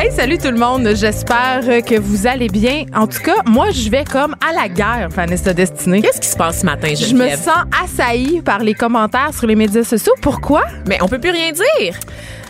Hey, salut tout le monde. J'espère que vous allez bien. En tout cas, moi, je vais comme à la guerre, Vanessa Destinée. Qu'est-ce qui se passe ce matin, Je me sens assaillie par les commentaires sur les médias sociaux. Pourquoi? Mais on peut plus rien dire.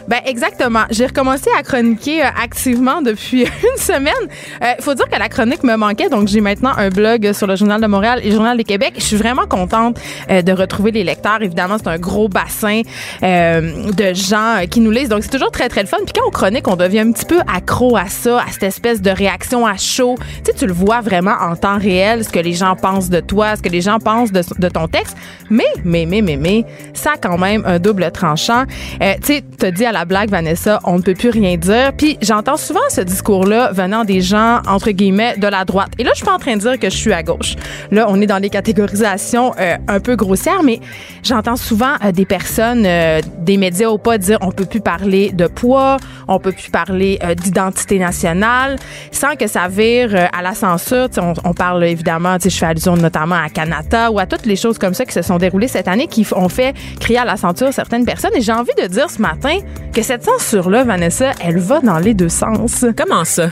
Ben exactement. J'ai recommencé à chroniquer euh, activement depuis une semaine. Il faut dire que la chronique me manquait, donc j'ai maintenant un blog sur le Journal de Montréal et le Journal de Québec. Je suis vraiment contente euh, de retrouver les lecteurs. Évidemment, c'est un gros bassin euh, de gens euh, qui nous lisent, donc c'est toujours très très le fun. Puis quand on chronique, on devient un petit peu accro à ça, à cette espèce de réaction à chaud. Tu sais, tu le vois vraiment en temps réel, ce que les gens pensent de toi, ce que les gens pensent de, ton texte. Mais, mais, mais, mais, mais, ça a quand même un double tranchant. Euh, tu sais, t'as dit à la blague, Vanessa, on ne peut plus rien dire. Puis j'entends souvent ce discours-là venant des gens, entre guillemets, de la droite. Et là, je suis pas en train de dire que je suis à gauche. Là, on est dans des catégorisations euh, un peu grossières, mais j'entends souvent euh, des personnes, euh, des médias ou pas, dire on peut plus parler de poids, on peut plus parler d'identité nationale, sans que ça vire à la censure. On, on parle évidemment, je fais allusion notamment à Canada ou à toutes les choses comme ça qui se sont déroulées cette année qui ont fait crier à la censure certaines personnes. Et j'ai envie de dire ce matin que cette censure-là, Vanessa, elle va dans les deux sens. Comment ça?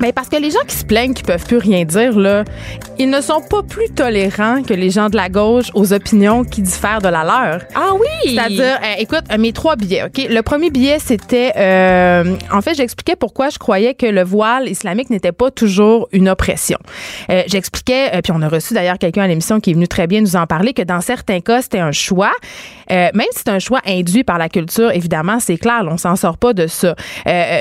Mais parce que les gens qui se plaignent qui peuvent plus rien dire là, ils ne sont pas plus tolérants que les gens de la gauche aux opinions qui diffèrent de la leur. Ah oui! C'est-à-dire, euh, écoute, euh, mes trois billets, OK? Le premier billet, c'était... euh, en fait, j'expliquais pourquoi je croyais que le voile islamique n'était pas toujours une oppression. Euh, j'expliquais, euh, puis on a reçu d'ailleurs quelqu'un à l'émission qui est venu très bien nous en parler, que dans certains cas, c'était un choix. Euh, même si c'est un choix induit par la culture, évidemment, c'est clair, on s'en sort pas de ça.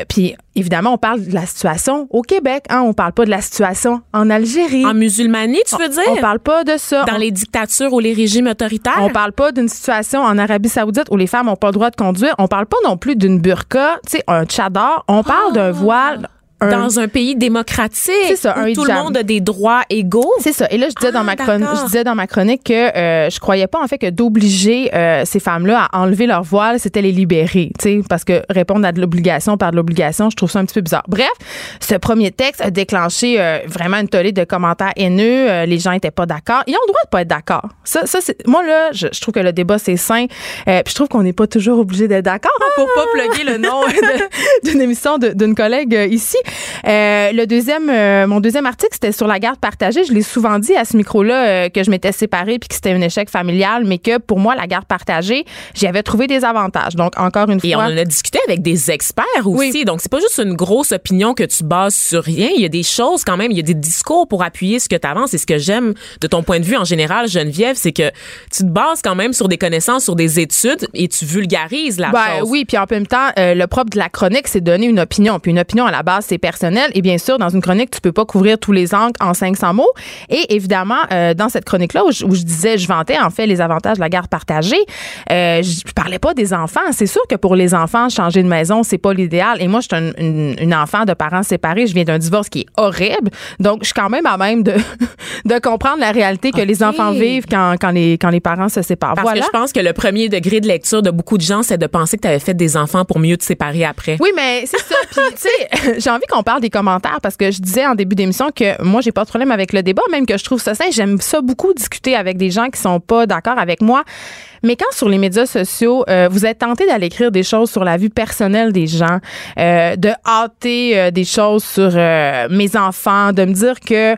Puis, évidemment, on parle de la situation au Québec, hein? On parle pas de la situation en Algérie. En musulmanie, tu veux dire? On parle pas de ça. Dans On- les dictatures ou les régimes autoritaires? on parle pas d'une situation en Arabie Saoudite où les femmes n'ont pas le droit de conduire. On parle pas non plus d'une burqa, tu sais, un tchadar. On parle d'un voile. Un- Dans un pays démocratique ça, où un tout le monde a des droits égaux. C'est ça. Et là, je disais, Ah, dans ma chronique, d'accord. je disais dans ma chronique que euh, je croyais pas en fait que d'obliger euh, ces femmes-là à enlever leur voile, c'était les libérer, tu sais, parce que répondre à de l'obligation par de l'obligation, je trouve ça un petit peu bizarre. Bref, ce premier texte a déclenché euh, vraiment une tollée de commentaires haineux. Euh, les gens étaient pas d'accord. Ils ont le droit de pas être d'accord. Ça, ça moi là, je, je trouve que le débat c'est sain. Puis je trouve qu'on n'est pas toujours obligé d'être d'accord hein, pour pas plugger le nom d'une émission d'une collègue ici. Euh, le deuxième, euh, mon deuxième article, c'était sur la garde partagée. Je l'ai souvent dit à ce micro-là euh, que je m'étais séparée puis que c'était un échec familial, mais que pour moi, la garde partagée, j'y avais trouvé des avantages. Donc, encore une Et on fois. en a discuté avec des experts aussi. Oui. Donc, c'est pas juste une grosse opinion que tu bases sur rien. Il y a des choses quand même, il y a des discours pour appuyer ce que tu avances. Et ce que j'aime de ton point de vue en général, Geneviève, c'est que tu te bases quand même sur des connaissances, sur des études et tu vulgarises la Ben chose. oui, puis en même temps, le propre de la chronique, c'est donner une opinion. Puis une opinion, à la base, c'est personnel. Et bien sûr, dans une chronique, tu peux pas couvrir tous les angles en 500 mots. Et évidemment, euh, dans cette chronique-là, où, je- où je disais, je vantais en fait les avantages de la garde partagée, euh, je je parlais pas des enfants. C'est sûr que pour les enfants, changer de maison, c'est pas l'idéal. Et moi, je suis un- une, une enfant de parents séparés. Je viens d'un divorce qui est horrible. Donc, je suis quand même à même de, de comprendre la réalité que les enfants vivent quand, quand, les, quand les parents se séparent. Parce voilà. que je pense que le premier degré de lecture de beaucoup de gens, c'est de penser que tu avais fait des enfants pour mieux te séparer après. Oui, mais c'est ça. Puis, tu sais, j'ai envie qu'on parle des commentaires parce que je disais en début d'émission que moi, j'ai pas de problème avec le débat, même que je trouve ça sain. J'aime ça beaucoup discuter avec des gens qui sont pas d'accord avec moi. Mais quand sur les médias sociaux, euh, vous êtes tenté d'aller écrire des choses sur la vie personnelle des gens, euh, de hâter euh, des choses sur mes enfants, de me dire que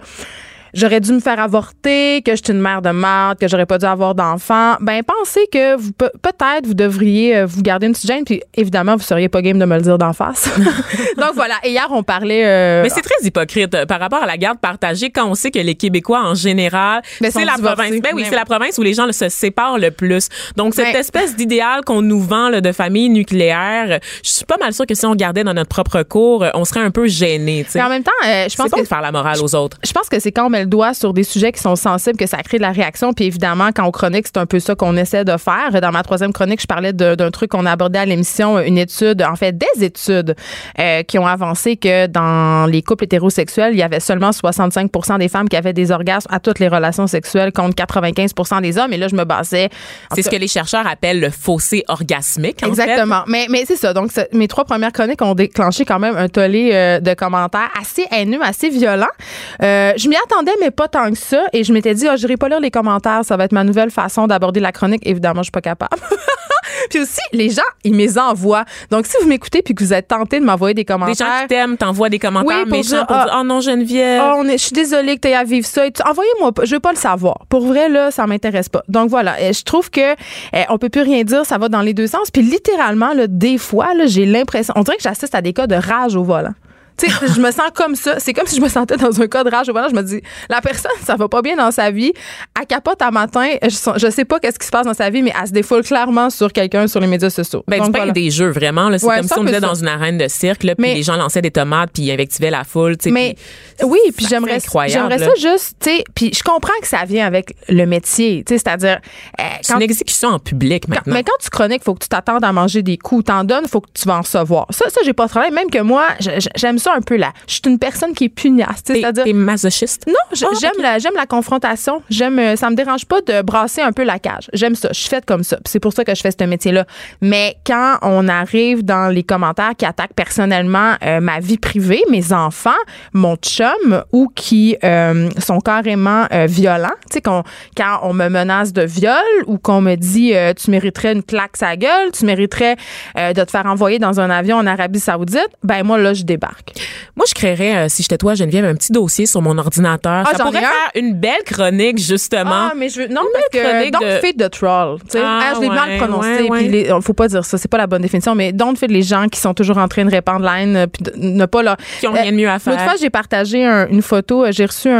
j'aurais dû me faire avorter, que je suis une mère de merde, que j'aurais pas dû avoir d'enfant, ben pensez que vous peut- peut-être vous devriez euh, vous garder une petite gêne puis évidemment vous seriez pas game de me le dire d'en face. Donc voilà, et hier on parlait euh, Mais c'est très hypocrite euh, par rapport à la garde partagée quand on sait que les Québécois en général, Ben, c'est sont la divorcés. province. Ben oui, c'est la province où les gens là, se séparent le plus. Donc cette espèce d'idéal qu'on nous vend là, de famille nucléaire, je suis pas mal sûre que si on regardait dans notre propre cours, euh, on serait un peu gêné. en même temps, euh, je C'est pense pas que de faire la morale aux autres. je pense que c'est quand on met le doigt sur des sujets qui sont sensibles que ça crée de la réaction. Puis évidemment, quand on chronique, c'est un peu ça qu'on essaie de faire. Dans ma troisième chronique, je parlais d'un truc qu'on a abordé à l'émission, une étude, en fait, des études euh, qui ont avancé que dans les couples hétérosexuels, il y avait seulement 65 des femmes qui avaient des orgasmes à toutes les relations sexuelles contre 95 des hommes. Et là, je me basais. C'est ce que les chercheurs appellent le fossé orgasmique. en fait. Exactement. Mais, mais c'est ça. Donc, mes trois premières chroniques ont déclenché quand même un tollé euh, de commentaires assez haineux, assez violents. Euh, je m'y attendais, mais pas tant que ça. Et je m'étais dit, ah, je n'irai pas lire les commentaires. Ça va être ma nouvelle façon d'aborder la chronique. Évidemment, je suis pas capable. puis aussi, les gens, ils me les envoient. Donc, si vous m'écoutez puis que vous êtes tenté de m'envoyer des Des commentaires. gens qui t'aiment, t'envoient des commentaires Oui, pour méchants dire, pour ah, dire oh non Geneviève. On est, je suis désolée que tu aies à vivre ça. Envoyez-moi. Je veux pas le savoir. Pour vrai, là, ça m'intéresse pas. Donc voilà. Je trouve que euh, on peut plus rien dire. Ça va dans les deux sens. Puis littéralement, là, des fois, j'ai l'impression. On dirait que j'assiste à des cas de rage au volant. Tu sais, je me sens comme ça. C'est comme si je me sentais dans un cas de rage au volant. Je me dis, la personne, ça va pas bien dans sa vie. Elle capote à matin. Je, je sais pas qu'est-ce qui se passe dans sa vie, mais elle se défoule clairement sur quelqu'un sur les médias sociaux. Ben, Donc, pain voilà. des jeux, vraiment. C'est Ouais, comme si on était dans une arène de cirque, là, puis les gens lançaient des tomates, puis ils invectivaient la foule. tu Mais oui, puis j'aimerais ça juste, tu sais, puis je comprends que ça vient avec le métier, tu sais, c'est-à-dire euh, C'est une exécution en public Quand- maintenant. mais quand tu chroniques, faut que tu t'attendes à manger des coups. T'en donnes, faut que tu vas en recevoir. Ça, ça j'ai pas de problème. Même que moi, j'aime ça un peu là. Je suis une personne qui est pugnace. tu sais, T'es C'est-à-dire. t'es masochiste? Non, Ah, j'aime la j'aime la confrontation. J'aime euh, ça me dérange pas de brasser un peu la cage. J'aime ça. Je suis faite comme ça. C'est pour ça que je fais ce métier là. Mais quand on arrive dans les commentaires qui attaquent personnellement euh, ma vie privée, mes enfants, mon chum ou qui euh, sont carrément euh, violents, tu sais qu'on- quand on me menace de viol ou qu'on me dit tu mériterais une claque sa gueule, tu mériterais de te faire envoyer dans un avion en Arabie Saoudite, ben moi là je débarque. Moi, je créerais, euh, si j'étais toi, Geneviève, un petit dossier sur mon ordinateur. Ah, ça pourrait faire une belle chronique, justement. Ah, mais je veux. Non, parce que. Don't de- feed the troll. Tu sais, Ah, Ah, je l'ai mal ouais, prononcé. ouais, ouais. Les- faut pas dire ça. C'est pas la bonne définition, mais don't feed les gens qui sont toujours en train de répandre la haine, euh, puis de- ne pas leur. Qui ont rien de mieux à faire. L'autre fois, j'ai partagé un- une photo. euh, J'ai reçu un,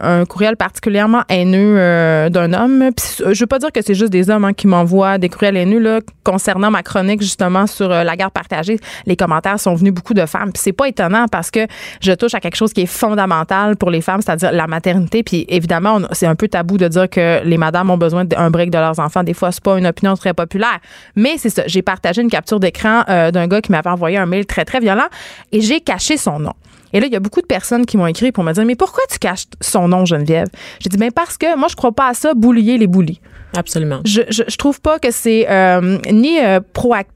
un- un courriel particulièrement haineux euh, d'un homme. Puis, je veux pas dire que c'est juste des hommes hein, qui m'envoient des courriels haineux là, concernant ma chronique justement sur euh, la garde partagée. Les commentaires sont venus beaucoup de femmes. Puis c'est pas étonnant parce que je touche à quelque chose qui est fondamental pour les femmes, c'est-à-dire la maternité. Puis évidemment, c'est un peu tabou de dire que les madames ont besoin d'un break de leurs enfants. Des fois, c'est pas une opinion très populaire. Mais c'est ça. J'ai partagé une capture d'écran euh, d'un gars qui m'avait envoyé un mail très, très violent et j'ai caché son nom. Et là, il y a beaucoup de personnes qui m'ont écrit pour me dire Mais pourquoi tu caches son nom, Geneviève? J'ai dit Ben parce que moi, je crois pas à ça, boulier les boulis. Absolument. Je, je, je trouve pas que c'est euh, ni euh,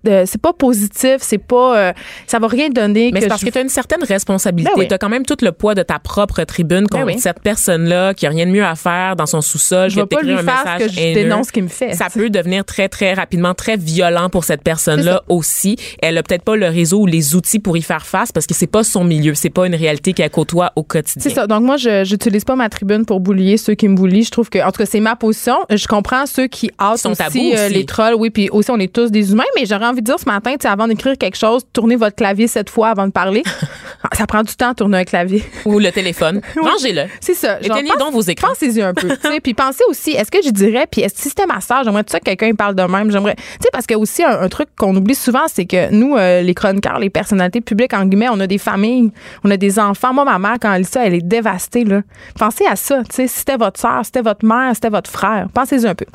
euh, c'est pas positif, c'est pas, euh, ça va rien donner. Mais c'est parce je- que tu as une certaine responsabilité. Ben oui. tu as quand même tout le poids de ta propre tribune contre oui. cette personne-là qui a rien de mieux à faire dans son sous-sol je vais pas lui un faire message ce que je haineux. dénonce ce qu'il me fait. Ça peut devenir très, très rapidement très violent pour cette personne-là aussi. Elle a peut-être pas le réseau ou les outils pour y faire face parce que c'est pas son milieu. C'est pas une réalité qu'elle côtoie au quotidien. C'est ça. Donc moi, je j'utilise pas ma tribune pour boulier ceux qui me boulient. Je trouve que, en tout cas, c'est ma position. Je comprends ceux qui hâtent aussi, euh, aussi. les trolls. Oui, puis aussi on est tous des humains. Mais j'aurais envie de dire ce matin, avant d'écrire quelque chose, tournez votre clavier sept fois avant de parler. Ah, ça prend du temps de tourner un clavier. Ou le téléphone. Rangez-le. C'est ça. Éteignez donc vos écrans. Pensez-y un peu. puis pensez aussi, est-ce que je dirais, puis est-ce- si c'était ma sœur, j'aimerais tout ça que quelqu'un parle de même? J'aimerais, tu sais, parce que aussi un, un truc qu'on oublie souvent, c'est que nous, euh, les chroniqueurs, les personnalités publiques, en guillemets, on a des familles, on a des enfants. Moi, ma mère, quand elle lit ça, elle est dévastée. Là. Pensez à ça. Tu sais, si c'était votre sœur, si c'était votre mère, si c'était votre frère. Pensez-y un peu.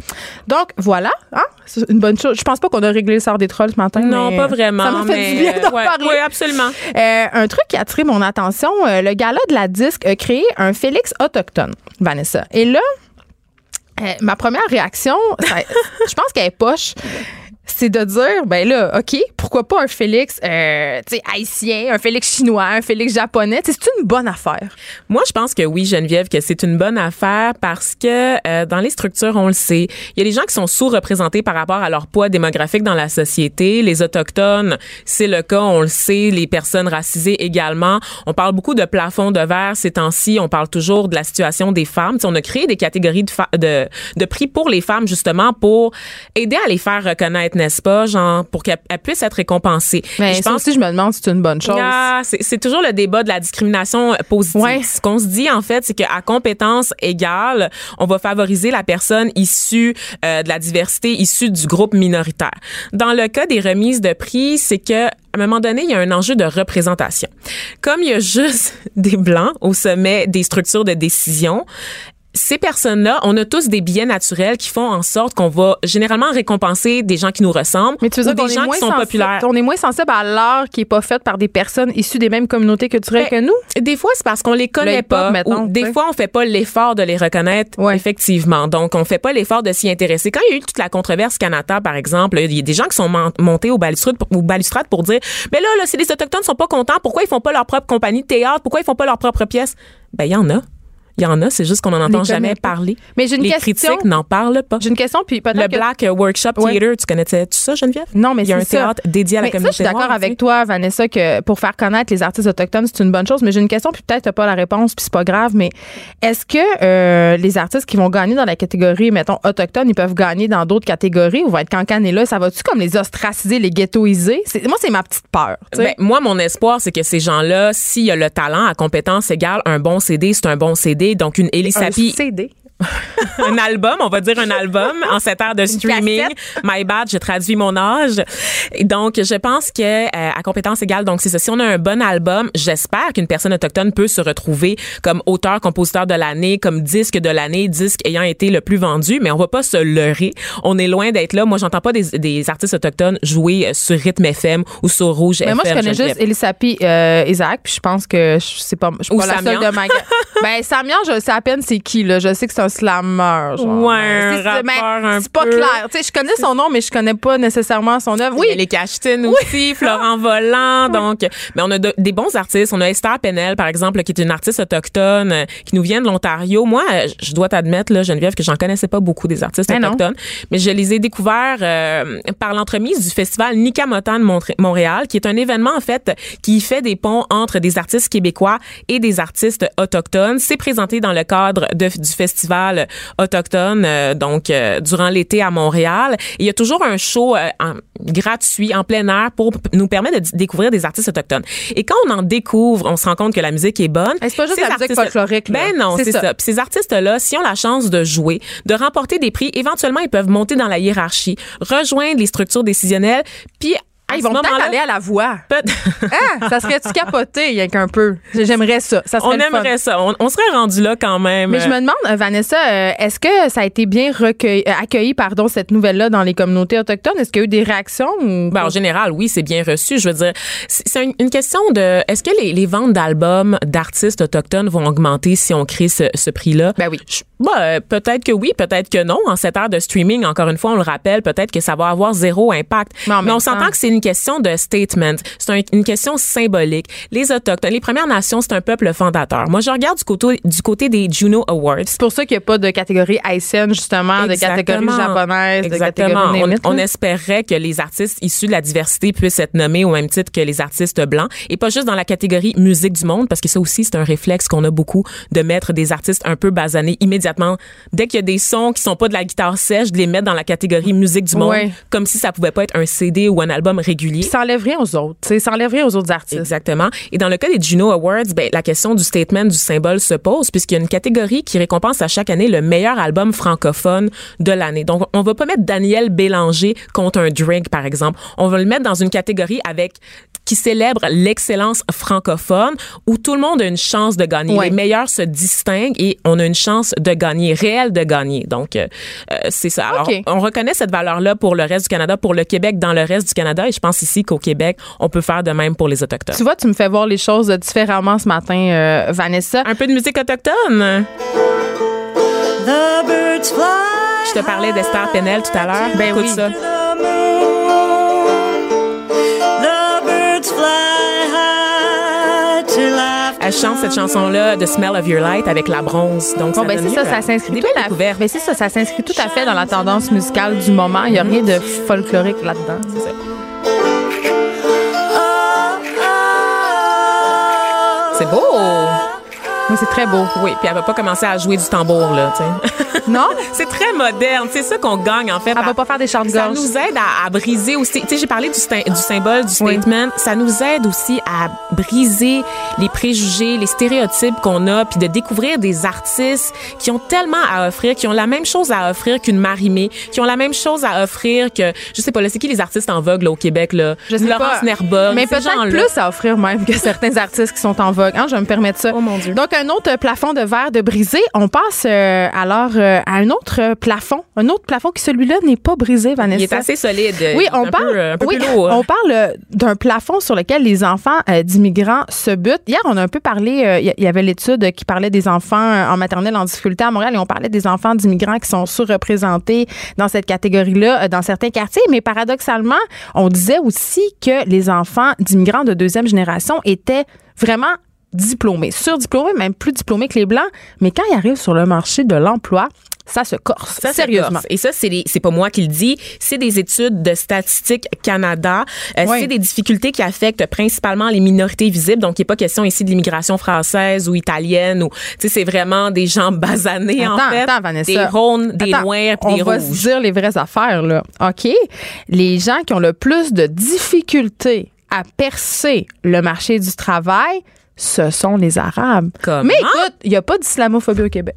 Donc, voilà. Hein? C'est une bonne chose. Je pense pas qu'on a réglé le sort des trolls ce matin. Non, mais pas vraiment. Ça m'a fait mais, du bien d'en ouais, parler. ouais, absolument. Euh, un truc qui a attiré mon attention, euh, le gala de la disque a créé un Félix autochtone, Vanessa. Et là, euh, ma première réaction, ça- je pense qu'elle est poche. C'est de dire, ben là, OK, pourquoi pas un Félix euh, haïtien, un Félix chinois, un Félix japonais? C'est une bonne affaire. Moi, je pense que oui, Geneviève, que c'est une bonne affaire parce que euh, dans les structures, on le sait, il y a des gens qui sont sous-représentés par rapport à leur poids démographique dans la société. Les autochtones, c'est le cas, on le sait. Les personnes racisées également. On parle beaucoup de plafond de verre ces temps-ci. On parle toujours de la situation des femmes. Tu sais, on a créé des catégories de, de, de prix pour les femmes justement pour aider à les faire reconnaître, n'est-ce pas, genre pour qu'elles elles puissent être récompensées. Mais je ça pense aussi, je me demande si c'est une bonne chose. ah, c'est toujours le débat de la discrimination euh, positive. Ouais. Ce qu'on se dit en fait, c'est qu'à compétence égale, on va favoriser la personne issue euh, de la diversité, issue du groupe minoritaire. Dans le cas des remises de prix, c'est que à un moment donné, il y a un enjeu de représentation. Comme il y a juste des blancs au sommet des structures de décision, ces personnes-là, on a tous des biais naturels qui font en sorte qu'on va généralement récompenser des gens qui nous ressemblent Mais tu veux ou dire qu'on des gens qui sont sensible- populaires. On est moins sensible à l'art qui est pas fait par des personnes issues des mêmes communautés culturelles Ben, que nous? Des fois, c'est parce qu'on les connaît Le pas. mettons, ou des fois, on fait pas l'effort de les reconnaître, Ouais. effectivement. Donc, on fait pas l'effort de s'y intéresser. Quand il y a eu toute la controverse Canada, par exemple, il y a des gens qui sont mon- montés au balustrade, au balustrade pour dire, mais là, là, si les Autochtones sont pas contents, pourquoi ils font pas leur propre compagnie de théâtre? Pourquoi ils font pas leur propre pièce? Ben, il y en a. Il y en a, c'est juste qu'on en entend jamais pas. parler. Mais j'ai une les question. critiques n'en parlent pas. J'ai une question, puis peut-être Le que- Black Workshop Ouais. Theater, tu connaissais tout ça, Geneviève? Non, mais Il y a un ça. théâtre dédié à la Mais ça, communauté je suis d'accord avec tu toi, Vanessa, que pour faire connaître les artistes autochtones, c'est une bonne chose. Mais j'ai une question, puis peut-être t'as pas la réponse, puis c'est pas grave. Mais est-ce que euh, les artistes qui vont gagner dans la catégorie, mettons, autochtone, ils peuvent gagner dans d'autres catégories ou vont être cancanés là? Ça va-tu comme les ostraciser, les ghettoiser? Moi, c'est ma petite peur. tu. Ben, moi, mon espoir, c'est que ces gens-là, s'il y a le talent à compétence égale, un bon CD, c'est un bon CD. Donc, une Ellie un CD. un album, on va dire un album en cette ère de streaming. My bad, j'ai traduit mon âge. Et donc, je pense que euh, à compétence égale, donc c'est ça. Si on a un bon album, j'espère qu'une personne autochtone peut se retrouver comme auteur, compositeur de l'année, comme disque de l'année, disque ayant été le plus vendu. Mais on va pas se leurrer. On est loin d'être là. Moi, j'entends pas des, des artistes autochtones jouer euh, sur Rythme FM ou sur Rouge Mais FM. moi, je connais juste Elisapi euh, Isaac, puis je pense que je sais pas, je suis Ou pas la Samian. seule de ma Ben, Samian, je sais à peine c'est qui, là. Je sais que c'est un slammer. genre. Ouais, Ben, un c'est- rappeur pas peu. clair. Tu sais, je connais son nom, mais je connais pas nécessairement son œuvre. Oui, les Cachetines aussi, Florent Volant. Donc, mais on a de- des bons artistes. On a Esther Penel, par exemple, qui est une artiste autochtone euh, qui nous vient de l'Ontario. Moi, euh, je dois t'admettre, là, Geneviève, que j'en connaissais pas beaucoup des artistes Ben non. autochtones, mais je les ai découverts euh, par l'entremise du festival Nikamotan de Montré- Montréal, qui est un événement en fait qui fait des ponts entre des artistes québécois et des artistes autochtones. C'est présenté dans le cadre de- du festival autochtone, euh, donc euh, durant l'été à Montréal. Il y a toujours un show euh, en- gratuit en plein air pour nous permettre de découvrir des artistes autochtones. Et quand on en découvre, on se rend compte que la musique est bonne. C'est pas juste la musique folklorique, là. Ben non, C'est ça. ça. Puis ces artistes-là, s'ils ont la chance de jouer, de remporter des prix, éventuellement, ils peuvent monter dans la hiérarchie, rejoindre les structures décisionnelles, puis Ah, ils vont peut-être aller à la voix. Ah, ça serait-tu capoté, rien qu'un peu? J'aimerais ça. Ça serait on aimerait ça. On, on serait rendu là quand même. Mais je me demande, euh, Vanessa, euh, est-ce que ça a été bien recueilli, euh, accueilli, pardon, cette nouvelle-là dans les communautés autochtones? Est-ce qu'il y a eu des réactions ou? Ben, en général, oui, c'est bien reçu. Je veux dire, c'est une, une question de est-ce que les, les ventes d'albums d'artistes autochtones vont augmenter si on crée ce, ce prix-là? Ben oui. Je- euh, peut-être que oui, peut-être que non. En cette ère de streaming, encore une fois, on le rappelle, peut-être que ça va avoir zéro impact. Mais on s'entend que c'est une question de statement. C'est un- une question symbolique. Les Autochtones, les Premières Nations, c'est un peuple fondateur. Moi, je regarde du côté, du côté des Juno Awards. C'est pour ça qu'il n'y a pas de catégorie haïtienne, justement, de catégorie Exactement. japonaise, de Exactement. catégorie On, là. espérait que les artistes issus de la diversité puissent être nommés au même titre que les artistes blancs et pas juste dans la catégorie musique du monde parce que ça aussi c'est un réflexe qu'on a beaucoup de mettre des artistes un peu basanés immédiatement dès qu'il y a des sons qui sont pas de la guitare sèche de les mettre dans la catégorie musique du monde comme si ça pouvait pas être un CD ou un album régulier. Puis ça enlève rien aux autres. Ça enlève rien aux autres artistes. Exactement. Et dans le cas des Juno Awards, ben, la question du statement, du symbole se pose puisqu'il y a une catégorie qui récompense à chaque année le meilleur album francophone de l'année. Donc, on va pas mettre Daniel Bélanger contre un Drake, par exemple. On va le mettre dans une catégorie avec qui célèbre l'excellence francophone où tout le monde a une chance de gagner. Ouais. Les meilleurs se distinguent et on a une chance de gagner, réelle de gagner. Donc, euh, euh, c'est ça. Alors, on reconnaît cette valeur-là pour le reste du Canada, pour le Québec dans le reste du Canada et je pense ici qu'au Québec, on peut faire de même pour les Autochtones. Tu vois, tu me fais voir les choses différemment ce matin, euh, Vanessa. Un peu de musique autochtone? Je te parlais d'Esther Penel tout à l'heure. Ben Écoute ça. elle chante cette chanson-là, The Smell of Your Light, avec la bronze. Donc, bon, ben, ben c'est ça, ça s'inscrit tout, à... ben ça, ça s'inscrit tout à fait dans la tendance musicale du moment. Il n'y a rien de folklorique là-dedans. C'est ça. Beau. Oui, c'est très beau. Oui, puis elle va pas commencer à jouer du tambour, là, tu sais. Non? C'est très moderne. C'est ça qu'on gagne, en fait. Elle va pas faire des chants de Ça gorge. nous aide à, à briser aussi. Tu sais, j'ai parlé du, symbole, du Oui. statement. Ça nous aide aussi à briser les préjugés, les stéréotypes qu'on a, puis de découvrir des artistes qui ont tellement à offrir, qui ont la même chose à offrir qu'une Marimé, qui ont la même chose à offrir que, je sais pas, là, c'est qui les artistes en vogue, là, au Québec, là? Je sais Laurence pas. Nerbourg. Mais peut-être plus à offrir même que certains artistes qui sont en vogue. Hein, je vais me permettre ça. Oh, mon Dieu. Donc, un autre plafond de verre de brisé. On passe euh, alors euh, à un autre euh, plafond. Un autre plafond qui, celui-là, n'est pas brisé, Vanessa. Il est assez solide. Oui, Il est on un parle, Peu, un peu oui, plus lourd. on parle euh, d'un plafond sur lequel les enfants euh, d'immigrants se butent. Hier, on a un peu parlé, euh, il y- avait l'étude qui parlait des enfants euh, en maternelle en difficulté à Montréal et on parlait des enfants d'immigrants qui sont surreprésentés dans cette catégorie-là euh, dans certains quartiers. Mais paradoxalement, on disait aussi que les enfants d'immigrants de deuxième génération étaient vraiment diplômés, surdiplômés, même plus diplômés que les Blancs. Mais quand ils arrivent sur le marché de l'emploi, ça se corse. Ça, sérieusement. Et ça, c'est les- c'est pas moi qui le dis, c'est des études de Statistique Canada. Euh, Oui. C'est des difficultés qui affectent principalement les minorités visibles. Donc, il n'est pas question ici de l'immigration française ou italienne ou, tu sais, c'est vraiment des gens basanés, en fait. attends, Vanessa. Des rondes, des Attends, noirs, puis on des va se dire les vraies affaires, là. OK? Les gens qui ont le plus de difficultés à percer le marché du travail, ce sont les Arabes. Comment? Mais écoute, il n'y a pas d'islamophobie au Québec.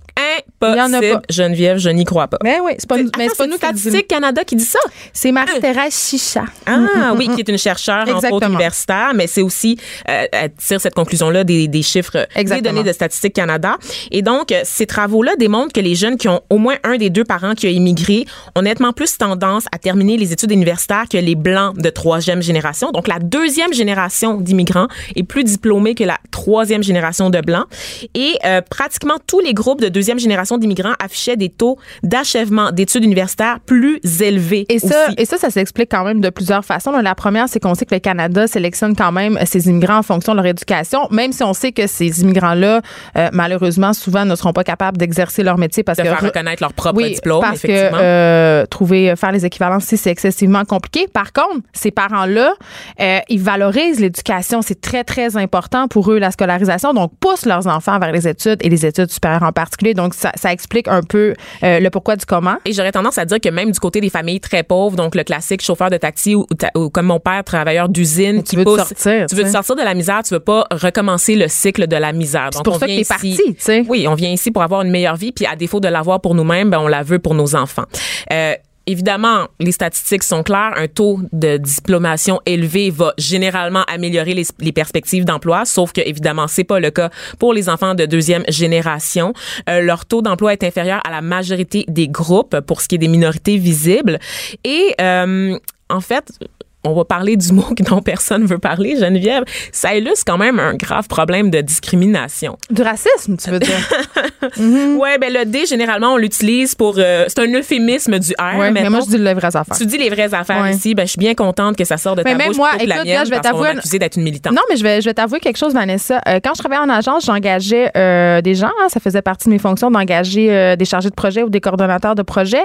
Il y en a Impossible, pas. Geneviève, je n'y crois pas. Mais oui, c'est pas, nous- mais Attends, c'est pas nous. Statistique Canada qui dit ça? C'est Marie-Thérèse Chicha. Ah oui, qui est une chercheure entre autres Exactement. universitaire, mais c'est aussi euh, elle tire cette conclusion-là des, des chiffres, des Exactement. données de Statistique Canada. Et donc, euh, ces travaux-là démontrent que les jeunes qui ont au moins un des deux parents qui a immigré ont nettement plus tendance à terminer les études universitaires que les blancs de troisième génération. Donc, la deuxième génération d'immigrants est plus diplômée que la troisième génération de blancs. Et euh, pratiquement tous les groupes de deuxième génération d'immigrants affichaient des taux d'achèvement d'études universitaires plus élevés. Et ça, aussi. et ça, ça s'explique quand même de plusieurs façons. La première, c'est qu'on sait que le Canada sélectionne quand même ses immigrants en fonction de leur éducation, même si on sait que ces immigrants-là, euh, malheureusement, souvent ne seront pas capables d'exercer leur métier parce de que faire re- reconnaître leur propre oui, diplôme, parce que effectivement. euh, trouver faire les équivalences c'est excessivement compliqué. Par contre, ces parents-là, euh, ils valorisent l'éducation, c'est très très important pour eux la scolarisation, donc poussent leurs enfants vers les études et les études supérieures en particulier. Donc ça, ça explique un peu euh, le pourquoi du comment. Et j'aurais tendance à dire que même du côté des familles très pauvres, donc le classique chauffeur de taxi ou, ou ou comme mon père, travailleur d'usine, tu qui veux te pousse, sortir, tu veux te sortir de la misère, tu veux pas recommencer le cycle de la misère. C'est Donc pour on ça que t'es parti, tu sais. Oui, on vient ici pour avoir une meilleure vie, puis à défaut de l'avoir pour nous-mêmes, ben on la veut pour nos enfants. Euh, Évidemment, les statistiques sont claires. Un taux de diplomation élevé va généralement améliorer les, perspectives d'emploi, sauf que évidemment, c'est pas le cas pour les enfants de deuxième génération. Euh, leur taux d'emploi est inférieur à la majorité des groupes pour ce qui est des minorités visibles. Et euh, en fait, on va parler du mot dont personne veut parler, Geneviève. Ça illustre quand même un grave problème de discrimination. Du racisme, tu veux dire. Ouais, ben le D généralement on l'utilise pour euh, c'est un euphémisme du R. Ouais, mais moi, je dis les vraies affaires. tu dis les vraies affaires Ouais. ici, ben je suis bien contente que ça sort de Mais ta même bouche moi, la écoute, mienne là, je vais t'avouer une- d'être une militante. Non, mais je vais, je vais t'avouer quelque chose, Vanessa. Euh, quand je travaillais en agence, j'engageais euh, des gens. hein, ça faisait partie de mes fonctions d'engager des chargés de projet ou des coordonnateurs de projet.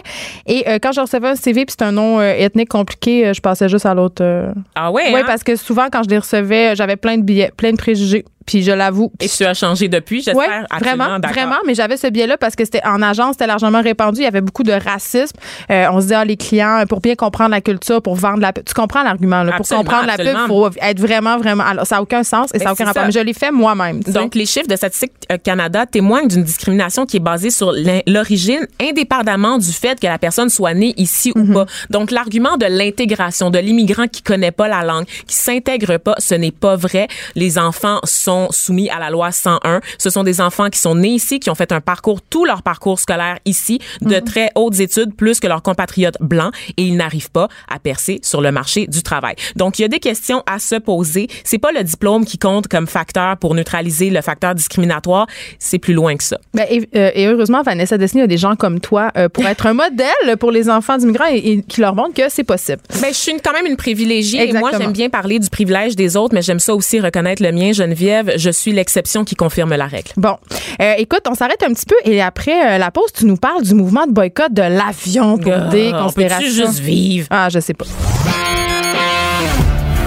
Et quand je recevais un CV puis c'était un nom ethnique compliqué, je passais juste à l'autre. Euh. Ah ouais. Oui, hein? parce que souvent, quand je les recevais, j'avais plein de billets, plein de préjugés. Puis je l'avoue. Et tu as changé depuis, j'espère. Absolument, vraiment, vraiment. Mais j'avais ce biais-là parce que c'était en agence, c'était largement répandu. Il y avait beaucoup de racisme. Euh, on se dit, ah, les clients, pour bien comprendre la culture, pour vendre la pub. Tu comprends l'argument, là. Pour Absolument, comprendre la pub, faut être vraiment, vraiment. Alors, ça n'a aucun sens et Ben, ça n'a aucun rapport. ça. Mais je l'ai fait moi-même. Donc, les chiffres de Statistique euh, Canada témoignent d'une discrimination qui est basée sur l'origine, indépendamment du fait que la personne soit née ici ou pas. Donc, l'argument de l'intégration, de l'immigrant qui connaît pas la langue, qui s'intègre pas, ce n'est pas vrai. Les enfants sont soumis à la loi 101. Ce sont des enfants qui sont nés ici, qui ont fait un parcours, tout leur parcours scolaire ici, de Mhm. très hautes études, plus que leurs compatriotes blancs, et ils n'arrivent pas à percer sur le marché du travail. Donc, il y a des questions à se poser. C'est pas le diplôme qui compte comme facteur pour neutraliser le facteur discriminatoire. C'est plus loin que ça. Ben, et, euh, et heureusement, Vanessa Destiny a des gens comme toi euh, pour être un modèle pour les enfants d'immigrants et, et qui leur montrent que c'est possible. Ben, je suis une- quand même une privilégiée. Et moi, j'aime bien parler du privilège des autres, mais j'aime ça aussi reconnaître le mien, Geneviève. Geneviève, je suis l'exception qui confirme la règle. Bon, Euh, écoute, on s'arrête un petit peu et après euh, la pause, tu nous parles du mouvement de boycott de l'avion pour des Ah, on peut-tu considérations. juste vivre? Ah, je sais pas.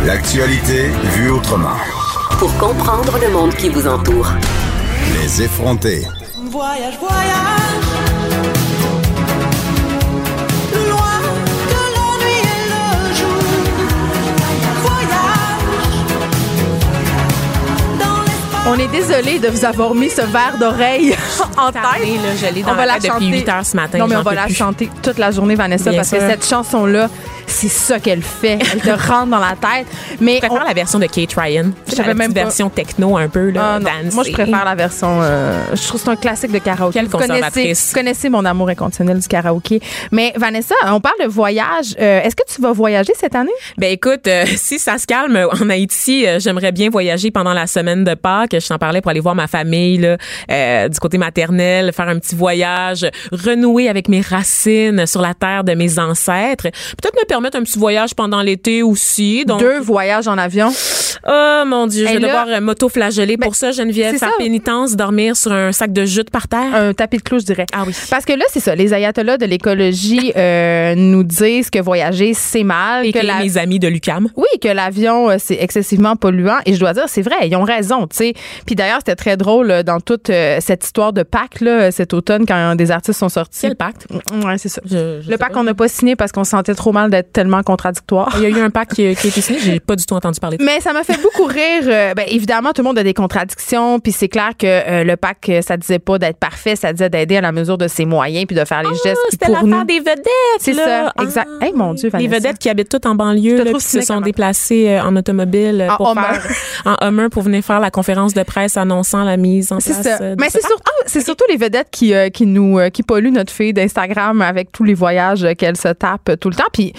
L'actualité vue autrement. Pour comprendre le monde qui vous entoure. Les effronter. Voyage, voyage. On est désolé de vous avoir mis ce verre d'oreille en tête. Là, je dans on va la la chanter. depuis 8 heures ce matin, Non, mais on va la plus. chanter toute la journée, Vanessa, Bien parce que cette chanson-là, c'est ça qu'elle fait. Elle te rentre dans la tête. Mais Je préfère on- la version de Kate Ryan. La même pas. version techno un peu, là, Ah, non. Moi, je préfère la version. euh, je trouve que c'est un classique de karaoké. Quelle vous, connaissez, vous connaissez mon amour inconditionnel du karaoké. Mais Vanessa, on parle de voyage. Euh, Est-ce que tu vas voyager cette année? Ben écoute, euh, si ça se calme en Haïti, euh, j'aimerais bien voyager pendant la semaine de Pâques. Je t'en parlais pour aller voir ma famille là, euh, du côté maternel, faire un petit voyage, renouer avec mes racines sur la terre de mes ancêtres. Peut-être me permettre un petit voyage pendant l'été aussi. Donc, Deux voyages en avion? oh mon Dieu, je vais là- devoir euh, m'auto-flageller Ben, pour ça, Geneviève. Faire ça. pénitence, dormir sur un sac de jute par terre. Un tapis de clou, je dirais. Ah oui. Parce que là, c'est ça. Les ayatollahs de l'écologie euh, nous disent que voyager, c'est mal. Et que que la- mes amis de l'UCAM. Oui, que l'avion, euh, c'est excessivement polluant. Et je dois dire, c'est vrai, ils ont raison, tu sais. Puis d'ailleurs, c'était très drôle dans toute euh, cette histoire de Pâques, là, cet automne, quand des artistes sont sortis. C'est le pacte. Ouais, c'est ça. Je- je le pacte qu'on n'a pas signé parce qu'on se sentait trop mal d'être tellement contradictoire. Il y a eu un pacte qui, qui a été signé, j'ai pas du tout entendu parler de. Mais ça m'a fait beaucoup rire. Euh, ben, évidemment, tout le monde a des contradictions, puis c'est clair que euh, le pacte, euh, ça disait pas d'être parfait, ça disait d'aider à la mesure de ses moyens, puis de faire les gestes qui, Ah, C'était pour nous. l'affaire des vedettes. C'est ça, exact. Hey, mon Dieu, Les Vanessa. vedettes qui habitent toutes en banlieue, là, puis se sont déplacées euh, en automobile En pour Hummer. faire en Hummer pour venir faire la conférence de presse annonçant la mise en place. ça. Mais ce c'est surtout, c'est surtout les vedettes qui, qui nous qui polluent notre fille d'Instagram avec tous les voyages euh, qu'elle se tape euh, tout le temps. Puis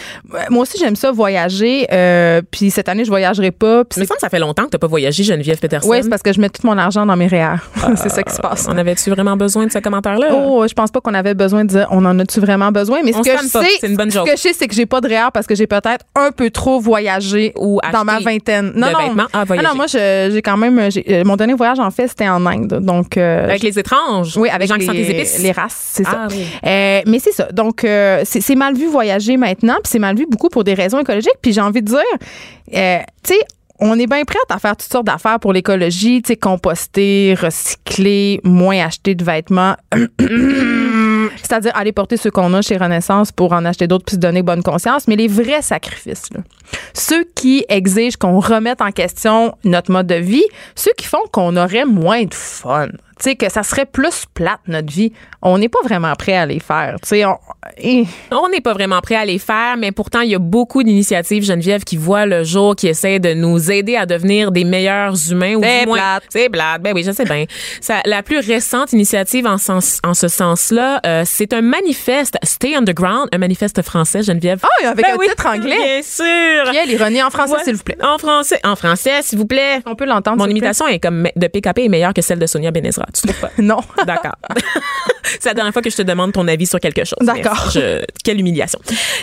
moi aussi j'aime ça voyager. euh, puis cette année je voyagerai pas. Puis Mais ça, ça fait longtemps que t'as pas voyagé, Geneviève Peterson. ouais, c'est parce que je mets tout mon argent dans mes REER. c'est ça qui se passe. On avait-tu vraiment besoin de ce commentaire-là? Oh, je pense pas qu'on avait besoin de dire on en a-tu vraiment besoin? Mais ce On que je pas, sais, c'est une bonne ce que je sais, c'est que j'ai pas de REER parce que j'ai peut-être un peu trop voyagé Ou dans ma vingtaine. vêtements à Ah voyager. non, moi j'ai quand même euh, mon dernier voyage en fait c'était en Inde. Donc euh, Avec les étranges? Oui, avec les gens qui les, les épices? les races, c'est ça. Ah oui. Euh, mais c'est ça. Donc, c'est c'est mal vu voyager maintenant, puis c'est vu beaucoup pour des raisons écologiques. Puis j'ai envie de dire, euh, tu sais, on est bien prête à faire toutes sortes d'affaires pour l'écologie, tu sais, composter, recycler, moins acheter de vêtements. C'est-à-dire aller porter ceux qu'on a chez Renaissance pour en acheter d'autres puis se donner bonne conscience. Mais les vrais sacrifices, ceux qui exigent qu'on remette en question notre mode de vie, ceux qui font qu'on aurait moins de fun, tu sais, que ça serait plus plate notre vie, on n'est pas vraiment prêt à les faire. Tu sais, on- eh, On n'est pas vraiment prêt à les faire, mais pourtant, il y a beaucoup d'initiatives, Geneviève, qui voient le jour, qui essaient de nous aider à devenir des meilleurs humains. ou C'est plate. C'est plate. Ben oui, je sais bien. Ça, la plus récente initiative en, sens, en ce sens-là, euh, c'est un manifeste, Stay Underground, un manifeste français, Geneviève. Ah, avec Ben un oui, titre anglais. Bien sûr. Puis elle, ironie en français, Ouais. s'il vous plaît. En français, en français, s'il vous plaît. On peut l'entendre. Mon imitation est comme me- de PKP est meilleure que celle de Sonia Benezra. Tu trouves pas? Non. D'accord. C'est la dernière fois que je te demande ton avis sur quelque chose. D'accord. Je- quelle humiliation.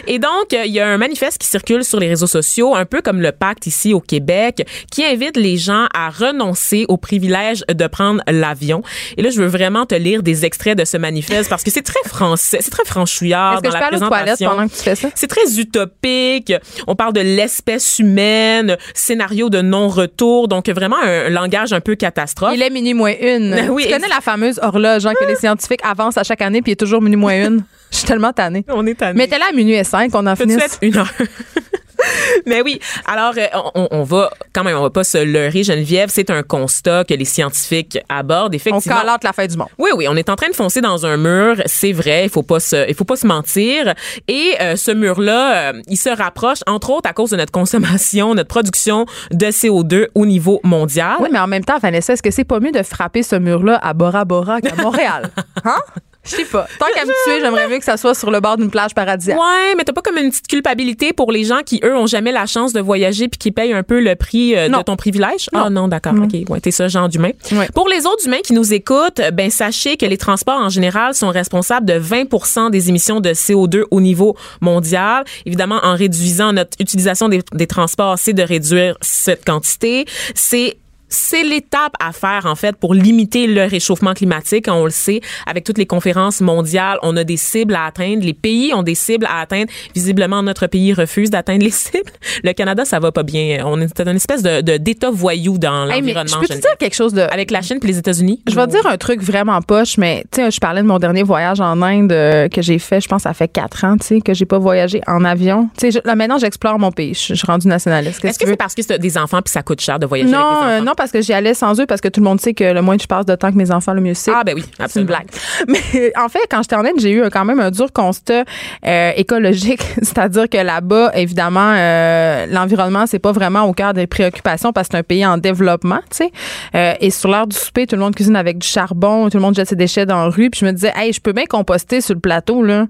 Et donc, euh, il y a un manifeste qui circule sur les réseaux sociaux, un peu comme le pacte ici au Québec, qui invite les gens à renoncer au privilège de prendre l'avion. Et là, je veux vraiment te lire des extraits de ce manifeste parce que c'est très français, c'est très franchouillard dans je la aux pendant que tu fais ça? C'est très utopique. On parle de l'espèce humaine, scénario de non-retour, donc vraiment un langage un peu catastrophe. Il est minuit moins une. Oui, tu connais la fameuse horloge hein, que les scientifiques avancent à chaque année puis il est toujours minuit moins une. Je suis tellement tannée. On est tanné. Mais t'es là à minuit et cinq, on en finisse. une heure? Mais oui, alors euh, on, on va quand même, on va pas se leurrer, Geneviève. C'est un constat que les scientifiques abordent On effectivement. calate la fin du monde. Oui, oui, on est en train de foncer dans un mur, c'est vrai, il faut pas se, il faut pas se mentir. Et euh, ce mur-là, euh, il se rapproche entre autres à cause de notre consommation, notre production de CO2 au niveau mondial. Oui, mais en même temps, Vanessa, est-ce que c'est pas mieux de frapper ce mur-là à Bora Bora qu'à Montréal? hein? Je sais pas. Tant qu'à me tuer, j'aimerais mieux que ça soit sur le bord d'une plage paradisiaque. Ouais, mais t'as pas comme une petite culpabilité pour les gens qui, eux, ont jamais la chance de voyager puis qui payent un peu le prix euh, de ton privilège? Non. Ah non, d'accord. OK, ouais, t'es ce genre d'humain. Ouais. Pour les autres humains qui nous écoutent, ben sachez que les transports en général sont responsables de 20% des émissions de CO2 au niveau mondial. Évidemment, en réduisant notre utilisation des, des transports, c'est de réduire cette quantité. C'est c'est l'étape à faire en fait pour limiter le réchauffement climatique. On le sait avec toutes les conférences mondiales, on a des cibles à atteindre. Les pays ont des cibles à atteindre. Visiblement, notre pays refuse d'atteindre les cibles. Le Canada, ça va pas bien. On est une espèce de de- d'état voyou dans Hey, l'environnement. je peux te dire quelque chose de. Avec la Chine et les États-Unis? Je vais te dire un truc vraiment poche, mais tu sais, je parlais de mon dernier voyage en Inde euh, que j'ai fait, je pense, ça fait quatre ans, tu sais, que j'ai pas voyagé en avion. Tu sais, là, maintenant, j'explore mon pays. Je suis rendue nationaliste. Est-ce que c'est parce que c'est des enfants puis ça coûte cher de voyager Non, avec des euh, enfants? non, parce que j'y allais sans eux, parce que tout le monde sait que le moins que je passe de temps que mes enfants, le mieux c'est. Ah ben oui, C'est une blague. Mais en fait, quand j'étais en Inde, j'ai eu quand même un dur constat euh, écologique, c'est-à-dire que là-bas, évidemment, euh, l'environnement c'est pas vraiment au cœur des préoccupations parce que c'est un pays en développement, tu sais. Euh, et sur l'heure du souper, tout le monde cuisine avec du charbon, tout le monde jette ses déchets dans la rue, puis je me disais, hey, je peux bien composter sur le plateau là.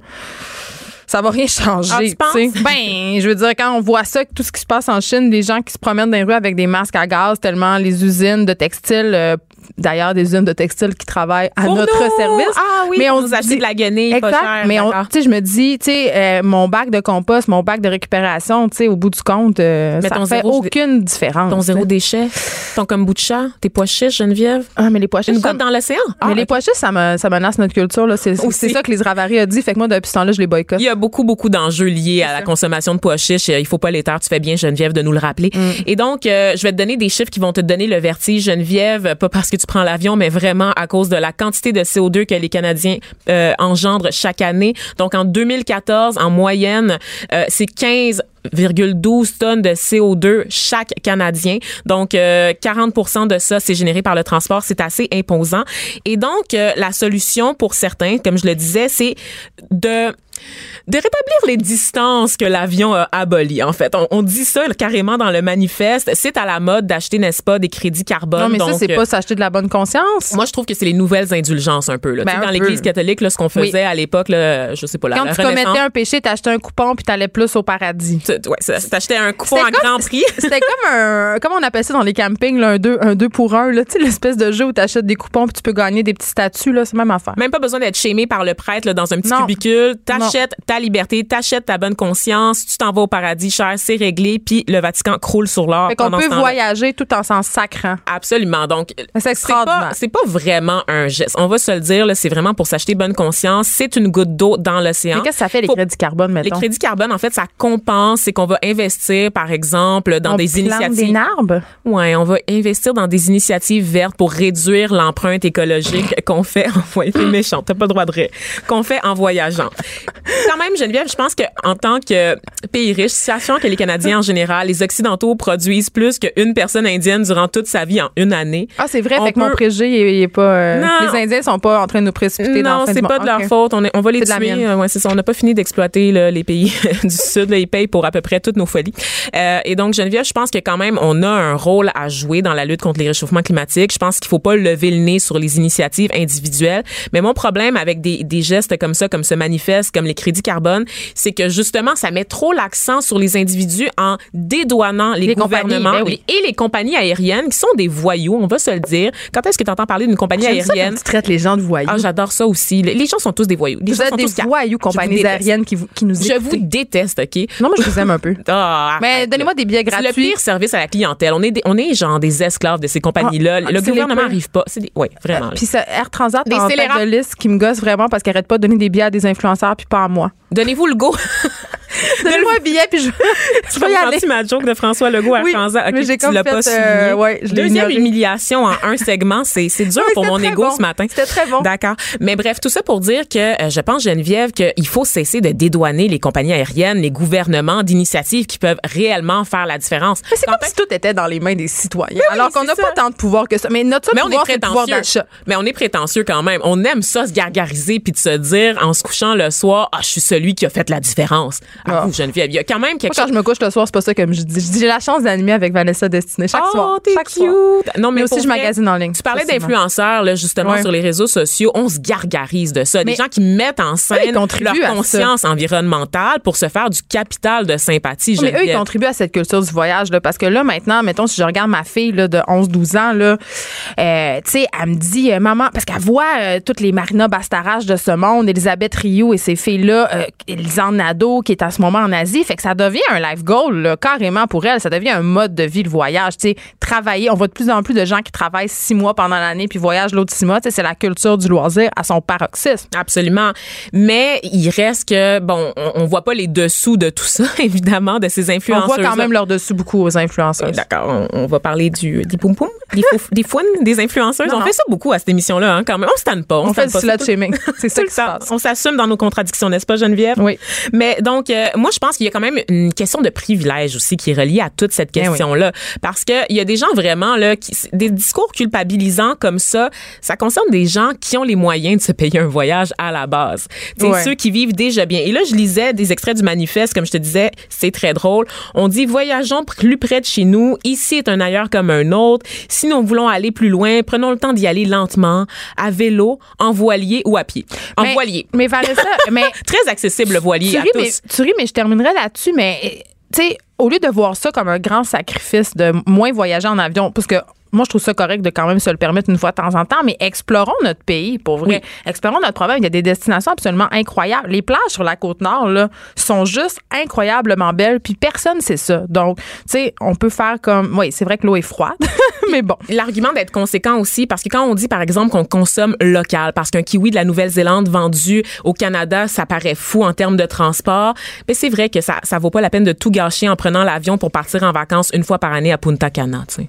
Ça va rien changer. Ah, tu. Ben, je veux dire, quand on voit ça, tout ce qui se passe en Chine, les gens qui se promènent dans les rues avec des masques à gaz, tellement les usines de textiles, euh, d'ailleurs, des usines de textiles qui travaillent à notre service. Ah oui, mais on nous dit- de la guenille pas Exact. cher, mais tu sais, je me dis, tu sais, euh, mon bac de compost, mon bac de récupération, tu sais, au bout du compte, euh, Mais ça ton fait zéro- aucune différence. Ton zéro déchet, ton kombucha, tes pois chiches, Geneviève, Ah, mais les pois chiches, une goutte dans l'océan? Ah, mais les pois chiches, ça, me- ça menace notre culture. là. C'est ça que les Ravary a dit. Fait que moi, depuis ce temps-là, je les boycotte. Il y a beaucoup, beaucoup d'enjeux liés à la consommation de pois chiches. Il faut pas les taire. Tu fais bien, Geneviève, de nous le rappeler. Mm. Et donc, euh, je vais te donner des chiffres qui vont te donner le vertige, Geneviève, pas parce que tu prends l'avion, mais vraiment à cause de la quantité de CO2 que les Canadiens euh, engendrent chaque année. Donc, en 2014, en moyenne, euh, c'est 15,12 tonnes de CO2 chaque Canadien. Donc, euh, 40 de ça, c'est généré par le transport. C'est assez imposant. Et donc, euh, la solution pour certains, comme je le disais, c'est de de rétablir les distances que l'avion a abolies. En fait, on, on dit ça carrément dans le manifeste. C'est à la mode d'acheter, n'est-ce pas, des crédits carbone. non, mais ça, c'est euh, pas s'acheter de la bonne conscience. moi, je trouve que c'est les nouvelles indulgences un peu. Là. Ben, un dans l'Église catholique, là, ce qu'on faisait Oui. à l'époque, là, je sais pas, la, Quand la tu commettais un péché, t'achetais un coupon puis t'allais plus au paradis. ouais, t'achetais un coupon à grand prix. C'était comme un, comment on appelle ça dans les campings, là, un deux, un deux pour un, là, tu sais, l'espèce de jeu où t'achètes des coupons puis tu peux gagner des petits statuts, là, c'est même affaire. Même pas besoin d'être shamé par le prêtre là, dans un petit Non. cubicule. T'achètes ta liberté, t'achètes ta bonne conscience, tu t'en vas au paradis cher, c'est réglé, puis le Vatican croule sur l'or. Fait qu'on peut voyager tout en s'en sacrant. Absolument. Donc, C'est extraordinaire. pas, c'est pas vraiment un geste. On va se le dire, c'est vraiment pour s'acheter bonne conscience. C'est une goutte d'eau dans l'océan. Mais qu'est-ce que ça fait, les Faut- crédits carbone, Les mettons? crédits carbone, en fait, ça compense. C'est qu'on va investir, par exemple, dans On des initiatives. des arbres? Ouais, on va investir dans des initiatives vertes pour réduire l'empreinte écologique qu'on fait en voyageant. Méchant, t'as pas le droit de rire. Qu'on fait en voyageant. Quand même, Geneviève, je pense que en tant que pays riche, sachant que les Canadiens en général, les Occidentaux produisent plus qu'une personne indienne durant toute sa vie en une année. Ah, c'est vrai, On fait que mon préjugé, il est- il est pas. euh, Non. les Indiens sont pas en train de nous précipiter dans Non, la fin c'est pas de leur faute. On, est- on va les tuer. Euh, ouais, c'est ça. On n'a pas fini d'exploiter là, les pays du Sud. Là, ils payent pour à peu près toutes nos folies. Euh, et donc, Geneviève, je pense que quand même, on a un rôle à jouer dans la lutte contre les réchauffements climatiques. Je pense qu'il faut pas lever le nez sur les initiatives individuelles. Mais mon problème avec des, des gestes comme ça, comme ce manifeste, comme les crédits carbone, c'est que justement, ça met trop l'accent sur les individus en dédouanant les, gouvernements ben oui. et les compagnies aériennes qui sont des voyous, on va se le dire. Quand est-ce que tu entends parler d'une compagnie J'aime ça aérienne? tu traites les gens de voyous. Ah, j'adore ça aussi. Les gens sont tous des voyous. Les vous gens êtes sont des tous voyous, compagnies aériennes qui, vous, qui nous Je vous déteste, OK? Non, moi, je vous aime un peu. Ah, Mais donnez-moi des billets C'est le gratuits. pire service à la clientèle. On est, des- on est genre des esclaves de ces compagnies-là. Ah, le gouvernement n'arrive pas. Des, ouais, vraiment. là. Puis ça, Air Transat Des en de liste qui me gosse vraiment parce qu'elle arrête pas de donner des billets à des influenceurs puis pas à moi. Donnez-vous le go. Donnez-moi un billet puis je, je vais y aller. Ma joke de François Legault à Oui, Transat. Ok, mais tu l'as pas euh, souligné. ouais, Deuxième ignoré. humiliation en un segment, c'est c'est dur Oui, pour mon ego bon. ce matin. C'était très bon. D'accord. Mais bref, tout ça pour dire que euh, je pense, Geneviève, qu'il faut cesser de dédouaner les compagnies aériennes, les gouvernements d'initiatives qui peuvent réellement faire la différence. Mais c'est comme si tout était dans les mains des citoyens. oui, alors qu'on n'a pas tant de pouvoir que ça. Mais notre seul Mais on est pouvoir, c'est le pouvoir d'achat. Mais on est prétentieux quand même. On aime ça se gargariser puis de se dire en se couchant le soir, ah, je suis celui qui a fait la différence. À Ah. vous, Geneviève. Il y a quand même Moi, quelque quand chose. je me couche le soir, c'est pas ça comme je dis. Je dis, j'ai la chance d'animer avec Vanessa Destinée chaque oh, soir. t'es chaque cute. soir. Non, mais, Mais aussi, je magasine en ligne. Tu parlais d'influenceurs, là, justement, Ouais. sur les réseaux sociaux. On se gargarise de ça. Des gens qui mettent en scène leur ça. conscience environnementale pour se faire du capital de sympathie, Mais eux, ils contribuent à cette culture du voyage, là, parce que là, maintenant, mettons, si je regarde ma fille là, de 11-12 ans, là, euh, tu sais, elle me dit, euh, maman, parce qu'elle voit euh, toutes les Marina Bastarache de ce monde, Elisabeth Rioux et ces filles-là, euh, Lisanne Nadeau, qui est à ce moment en Asie. Fait que ça devient un life goal, là, carrément pour elle. Ça devient un mode de vie, le voyage. Tu sais, travailler. On voit de plus en plus de gens qui travaillent six mois pendant l'année puis voyagent l'autre six mois. Tu sais, c'est la culture du loisir à son paroxysme. Absolument. Mais il reste que, bon, on, on voit pas les dessous de tout ça, évidemment, de ces On influenceurs. voit quand même leur dessus beaucoup aux influenceurs. D'accord, on, on va parler du, des poum poum, des, des fouines, des influenceuses. Non, on non. fait ça beaucoup à cette émission-là, hein, quand même. On se tanne pas. On, On fait du slut C'est shaming. C'est ça qui se passe. On s'assume dans nos contradictions, n'est-ce pas, Geneviève? Oui. Mais donc, euh, moi, je pense qu'il y a quand même une question de privilège aussi qui est reliée à toute cette oui. question-là. Parce que il y a des gens vraiment, là, qui, des discours culpabilisants comme ça, ça concerne des gens qui ont les moyens de se payer un voyage à la base. Ouais. ceux qui vivent déjà bien. Et là, je lisais des extraits du manifeste, comme je te disais, c'est très drôle. On dit, voyageons plus près de chez nous. Ici est un ailleurs comme un autre. Si nous voulons aller plus loin, prenons le temps d'y aller lentement, à vélo, en voilier ou à pied. En Mais- voilier. Mais Vanessa, mais Très accessible, le voilier tu à ris, mais, tous. tu ris, mais je terminerai là-dessus, mais tu sais, au lieu de voir ça comme un grand sacrifice de moins voyager en avion, parce que moi, je trouve ça correct de quand même se le permettre une fois de temps en temps, mais explorons notre pays, pour vrai. Explorons notre problème. Il y a des destinations absolument incroyables. Les plages sur la côte nord, là, sont juste incroyablement belles, puis personne sait ça. Donc, tu sais, on peut faire comme, oui, c'est vrai que l'eau est froide, mais bon. L'argument d'être conséquent aussi, parce que quand on dit, par exemple, qu'on consomme local, parce qu'un kiwi de la Nouvelle-Zélande vendu au Canada, ça paraît fou en termes de transport, mais c'est vrai que ça, ça vaut pas la peine de tout gâcher en prenant l'avion pour partir en vacances une fois par année à Punta Cana, tu sais.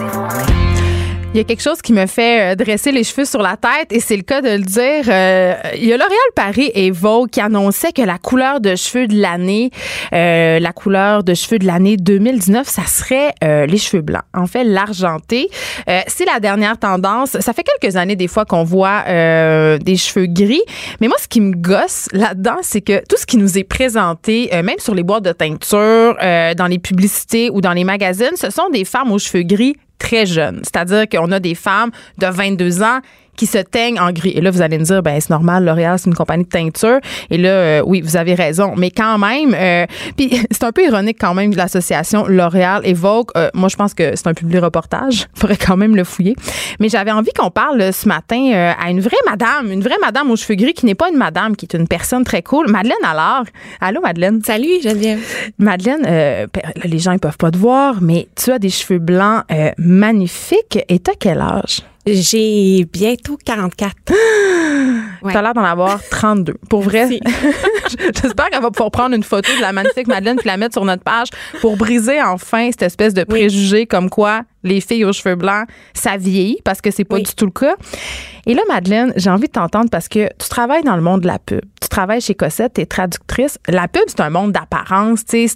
Il y a quelque chose qui me fait euh, dresser les cheveux sur la tête et c'est le cas de le dire. Euh, il y a L'Oréal Paris et Vogue qui annonçaient que la couleur de cheveux de l'année, euh, la couleur de cheveux de l'année 2019, ça serait euh, les cheveux blancs. En fait, l'argenté. Euh, c'est la dernière tendance. Ça fait quelques années des fois qu'on voit euh, des cheveux gris. Mais moi, ce qui me gosse là-dedans, c'est que tout ce qui nous est présenté, même sur les boîtes de teinture, dans les publicités ou dans les magazines, ce sont des femmes aux cheveux gris très jeunes. C'est-à-dire qu'on a des femmes de 22 ans qui se teignent en gris. Et là, vous allez me dire, ben c'est normal, L'Oréal, c'est une compagnie de teinture. Et là, euh, oui, vous avez raison. Mais quand même, euh, puis c'est un peu ironique quand même de l'association L'Oréal et Vogue. Euh, moi, je pense que c'est un public reportage. faudrait quand même le fouiller. Mais j'avais envie qu'on parle ce matin euh, à une vraie madame, une vraie madame aux cheveux gris qui n'est pas une madame, qui est une personne très cool. Madeleine alors. Allô, Madeleine? Salut Geneviève. Madeleine, euh, là, les gens ils peuvent pas te voir, mais tu as des cheveux blancs euh, magnifiques. Et t'as quel âge? J'ai bientôt 44. Ouais. T'as l'air d'en avoir 32. Pour vrai, j'espère qu'elle va pouvoir prendre une photo de la magnifique Madeleine puis la mettre sur notre page pour briser enfin cette espèce de préjugé comme quoi les filles aux cheveux blancs, ça vieillit parce que c'est pas Oui. du tout le cas. Et là, Madeleine, j'ai envie de t'entendre parce que tu travailles dans le monde de la pub. Tu travailles chez Cossette, t'es traductrice. La pub, c'est un monde d'apparence, tu sais.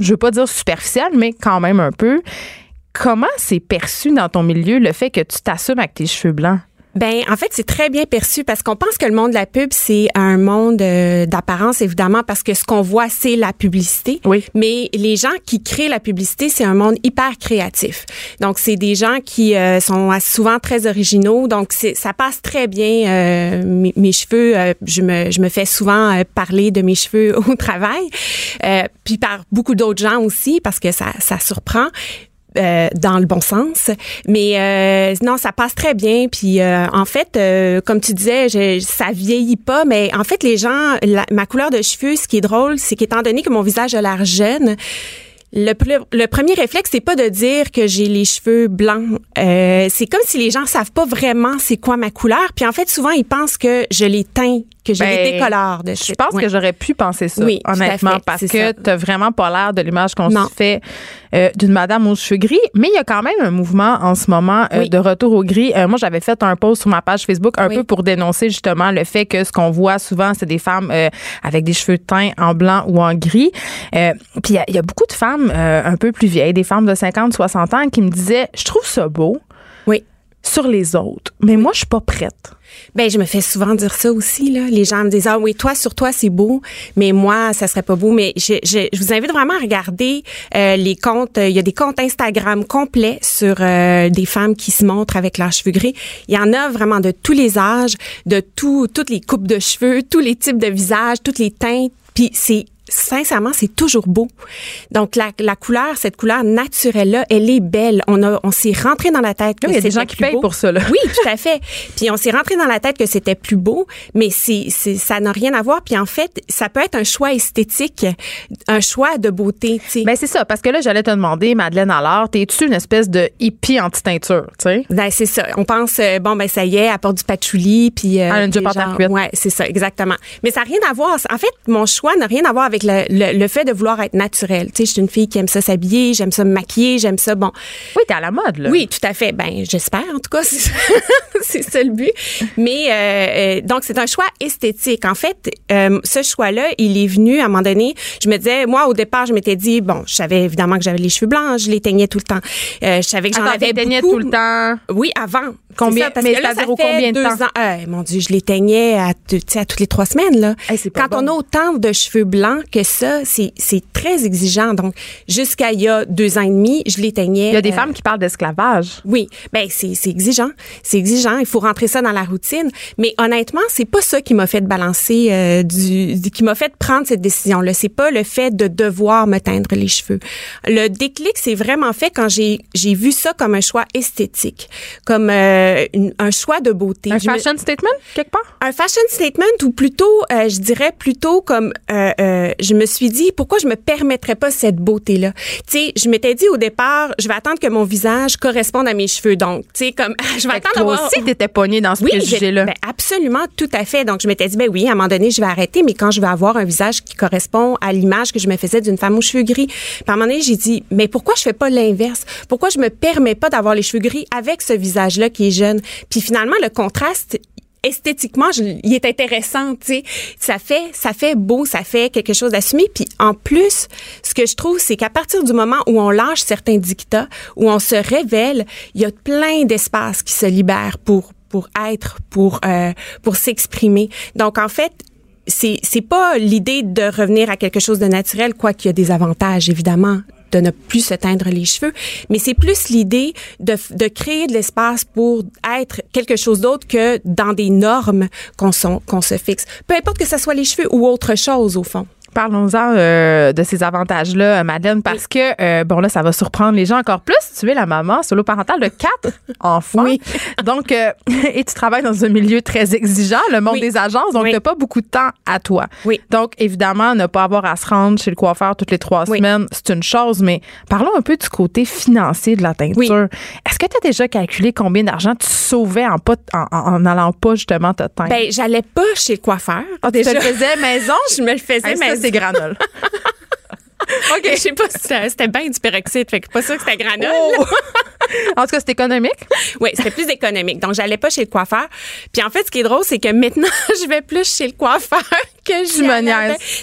Je veux pas dire superficiel, mais quand même un peu. Comment c'est perçu dans ton milieu le fait que tu t'assumes avec tes cheveux blancs? Ben, en fait, c'est très bien perçu parce qu'on pense que le monde de la pub, c'est un monde euh, d'apparence, évidemment, parce que ce qu'on voit, c'est la publicité. Oui. Mais les gens qui créent la publicité, c'est un monde hyper créatif. Donc, c'est des gens qui euh, sont souvent très originaux. Donc, ça passe très bien. euh, mes, mes cheveux, euh, je, me, je me fais souvent parler de mes cheveux au travail. Euh, puis par beaucoup d'autres gens aussi, parce que ça, ça surprend. Euh, dans le bon sens. Mais euh, non, ça passe très bien. Puis euh, en fait, euh, comme tu disais, je, ça vieillit pas. Mais en fait, les gens, ma couleur de cheveux, ce qui est drôle, c'est qu'étant donné que mon visage a l'air jeune, le, le premier réflexe, c'est pas de dire que j'ai les cheveux blancs. Euh, c'est comme si les gens savent pas vraiment c'est quoi ma couleur. Puis en fait, souvent, ils pensent que je les teins, que j'ai Ben, les décolore de Je pense Ouais. que j'aurais pu penser ça, Oui, honnêtement, parce que t'as vraiment pas l'air de l'image qu'on se fait euh, d'une madame aux cheveux gris. Mais il y a quand même un mouvement en ce moment euh, Oui. de retour au gris. Euh, moi, j'avais fait un post sur ma page Facebook un Oui. peu pour dénoncer justement le fait que ce qu'on voit souvent, c'est des femmes euh, avec des cheveux teints en blanc ou en gris. Euh, Puis il y y, a beaucoup de femmes euh, un peu plus vieilles, des femmes de 50, 60 ans qui me disaient, je trouve ça beau Oui. Sur les autres, mais moi, je suis pas prête. Ben, je me fais souvent dire ça aussi, là. Les gens me disent, ah oui, toi, sur toi, c'est beau, mais moi, ça serait pas beau. Mais je, je, je vous invite vraiment à regarder euh, les comptes. euh, Il y a des comptes Instagram complets sur euh, des femmes qui se montrent avec leurs cheveux gris. Il y en a vraiment de tous les âges, de tout, toutes les coupes de cheveux, tous les types de visages, toutes les teintes. Puis c'est sincèrement, c'est toujours beau. Donc la, la couleur, cette couleur naturelle là, elle est belle. On a on s'est rentré dans la tête que Oui, il y a des c'était gens qui plus payent beau. pour ça, là. Oui, tout à fait. Puis on s'est rentré dans la tête que c'était plus beau, mais c'est ça n'a rien à voir. Puis en fait, ça peut être un choix esthétique, un choix de beauté, tu sais. Ben c'est ça, parce que là, j'allais te demander, Madeleine alors, t'es-tu une espèce de hippie anti-teinture, tu sais? Ben, c'est ça. On pense, euh, bon, ben, ça y est, elle porte du patchouli, puis... euh, Elle a une puis jupe en terre genre-. Ouais, c'est ça, exactement. Mais ça n'a rien à voir. En fait, mon choix n'a rien à voir avec le, le, le fait de vouloir être naturel. Tu sais, je suis une fille qui aime ça s'habiller, j'aime ça me maquiller, j'aime ça, bon... Oui, t'es à la mode, là. Oui, tout à fait. Ben, j'espère, en tout cas. C'est ça, le but. Mais, euh, euh, donc, c'est un choix esthétique. En fait, euh, ce choix-là, il est venu à un moment donné. Je me disais, moi, au départ, je m'étais dit, bon, je savais évidemment que j'avais les cheveux blancs, je les teignais tout le temps. Je savais que j'en avais beaucoup. tout le temps. Oui, avant. Combien- ça, parce mais que là, ça fait combien de deux temps? ans. Mon Dieu, je les teignais à, à toutes les trois semaines, là. Hey, Quand bon. on a autant de cheveux blancs que ça, c'est, c'est très exigeant. Donc, jusqu'à il y a deux ans et demi, je les teignais. Il y a des euh, femmes qui parlent d'esclavage. oui, ben c'est c'est exigeant, c'est exigeant. Il faut rentrer ça dans la routine. Mais honnêtement, c'est pas ça qui m'a fait balancer euh, du, du- qui m'a fait prendre cette décision-là. C'est pas le fait de devoir me teindre les cheveux. Le déclic, c'est vraiment fait quand j'ai j'ai vu ça comme un choix esthétique, comme euh, une- un choix de beauté. Un Je me- fashion statement, quelque part? un fashion statement ou plutôt, euh, je dirais plutôt comme, euh, euh, je me suis dit, pourquoi je me permettrais pas cette beauté-là? Tu sais, je m'étais dit au départ, je vais attendre que mon visage corresponde à mes cheveux. Donc, tu sais, comme, je vais Fait attendre toi aussi, t'étais pognée dans ce oui, préjugé-là. ben, absolument, tout à fait. Donc, je m'étais dit, ben oui, à un moment donné, je vais arrêter, mais quand je vais avoir un visage qui correspond à l'image que je me faisais d'une femme aux cheveux gris. Puis à un moment donné, j'ai dit, mais pourquoi je fais pas l'inverse? Pourquoi je me permets pas d'avoir les cheveux gris avec ce visage-là qui est jeune? Puis finalement, le contraste, esthétiquement, je- il est intéressant, tu sais. Ça fait, ça fait beau, ça fait quelque chose d'assumé. Puis en plus, ce que je trouve, c'est qu'à partir du moment où on lâche certains dictats, où on se révèle, il y a plein d'espaces qui se libèrent pour pour être, pour euh, pour s'exprimer. Donc en fait, c'est c'est pas l'idée de revenir à quelque chose de naturel, quoi qu'il y a des avantages évidemment de ne plus se teindre les cheveux, mais c'est plus l'idée de, de créer de l'espace pour être quelque chose d'autre que dans des normes qu'on se fixe. Peu importe que ce soit les cheveux ou autre chose au fond. Parlons-en euh, de ces avantages-là, euh, Madeleine, parce que, euh, bon, là, ça va surprendre les gens encore plus. Tu es la maman solo parentale de quatre enfants. Oui. Donc, euh, et tu travailles dans un milieu très exigeant, le monde Oui. des agences, donc Oui. tu n'as pas beaucoup de temps à toi. Oui. Donc, évidemment, ne pas avoir à se rendre chez le coiffeur toutes les trois semaines, c'est une chose, mais parlons un peu du côté financier de la teinture. Oui. Est-ce que tu as déjà calculé combien d'argent tu sauvais en, pas, en, en- en allant pas justement te teindre? Ben, j'allais pas chez le coiffeur. Ah, tu te le faisais maison? je me le faisais maison. Granole. OK. Je sais pas si c'était c'était bien du peroxyde, fait que pas sûr que c'était granole. Oh! en tout cas, c'est économique. Oui, c'était plus économique. Donc, j'allais pas chez le coiffeur. Puis en fait, ce qui est drôle, c'est que maintenant, je vais plus chez le coiffeur que je me.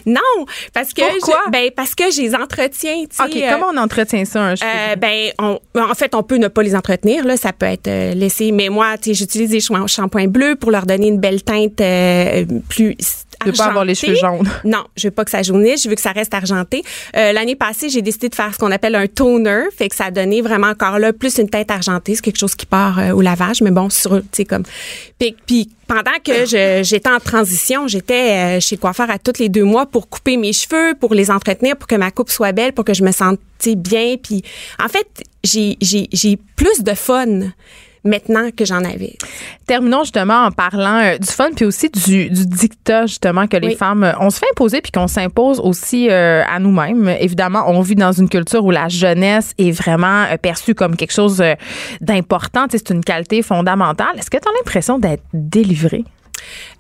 Non, parce que Pourquoi? je- ben parce que je les entretiens, tu sais. OK, euh, comment on entretient ça, un cheveu? euh, ben, on- en fait, on peut ne pas les entretenir. Là, ça peut être euh, laissé. Mais moi, tu sais, j'utilise des shamp- shampoings bleus pour leur donner une belle teinte euh, plus. Tu veux pas avoir les cheveux jaunes. Non, je veux pas que ça jaunisse. Je veux que ça reste argenté. Euh, L'année passée, j'ai décidé de faire ce qu'on appelle un toner, fait que ça a donné vraiment encore là plus une teinte argentée. C'est quelque chose qui part euh, au lavage, mais bon, sur, tu comme. Puis, puis pendant que je- j'étais en transition, j'étais euh, chez le coiffeur à tous les deux mois pour couper mes cheveux, pour les entretenir, pour que ma coupe soit belle, pour que je me sente bien. Puis en fait, j'ai plus de fun maintenant que j'en avais. Terminons justement en parlant euh, du fun puis aussi du, du dictat justement que les Oui. femmes euh, on se fait imposer puis qu'on s'impose aussi euh, à nous-mêmes. Évidemment, on vit dans une culture où la jeunesse est vraiment perçue comme quelque chose d'important. C'est une qualité fondamentale. Est-ce que tu as l'impression d'être délivrée?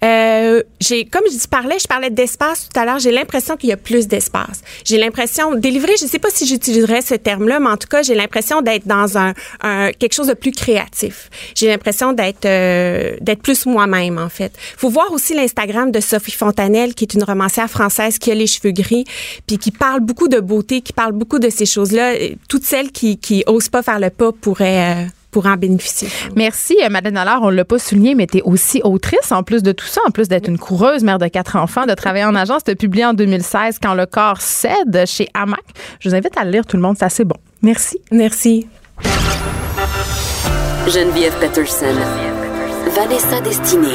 Euh, j'ai, comme je parlais, je parlais d'espace tout à l'heure. J'ai l'impression qu'il y a plus d'espace. J'ai l'impression délivrer. Je sais pas si j'utiliserais ce terme-là, mais en tout cas, j'ai l'impression d'être dans un, un- quelque chose de plus créatif. J'ai l'impression d'être euh, d'être plus moi-même en fait. Faut voir aussi l'Instagram de Sophie Fontanelle, qui est une romancière française qui a les cheveux gris, puis qui parle beaucoup de beauté, qui parle beaucoup de ces choses-là. Toutes celles qui qui osent pas faire le pas pourraient euh, pourraient en bénéficier. Merci, euh, Madeleine Allard. On l'a pas souligné, mais tu es aussi autrice en plus de tout ça, en plus d'être une coureuse, mère de quatre enfants, de travailler en agence. Tu as publié en 2016 Quand le corps cède chez Hamac. Je vous invite à le lire, tout le monde. C'est assez bon. Merci. Merci. Geneviève Peterson. Vanessa Destinée.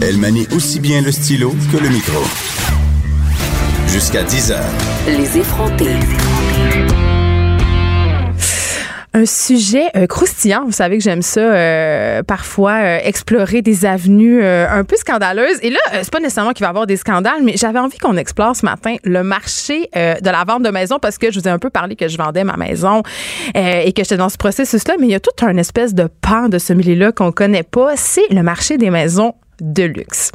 Elle manie aussi bien le stylo que le micro. Jusqu'à 10 heures. Les effrontés. Un sujet euh, croustillant. Vous savez que j'aime ça euh, parfois euh, explorer des avenues euh, un peu scandaleuses. Et là, euh, c'est pas nécessairement qu'il va y avoir des scandales, mais j'avais envie qu'on explore ce matin le marché euh, de la vente de maison parce que je vous ai un peu parlé que je vendais ma maison et que j'étais dans ce processus-là. Mais il y a tout un espèce de pan de ce milieu-là qu'on connaît pas. C'est le marché des maisons de luxe.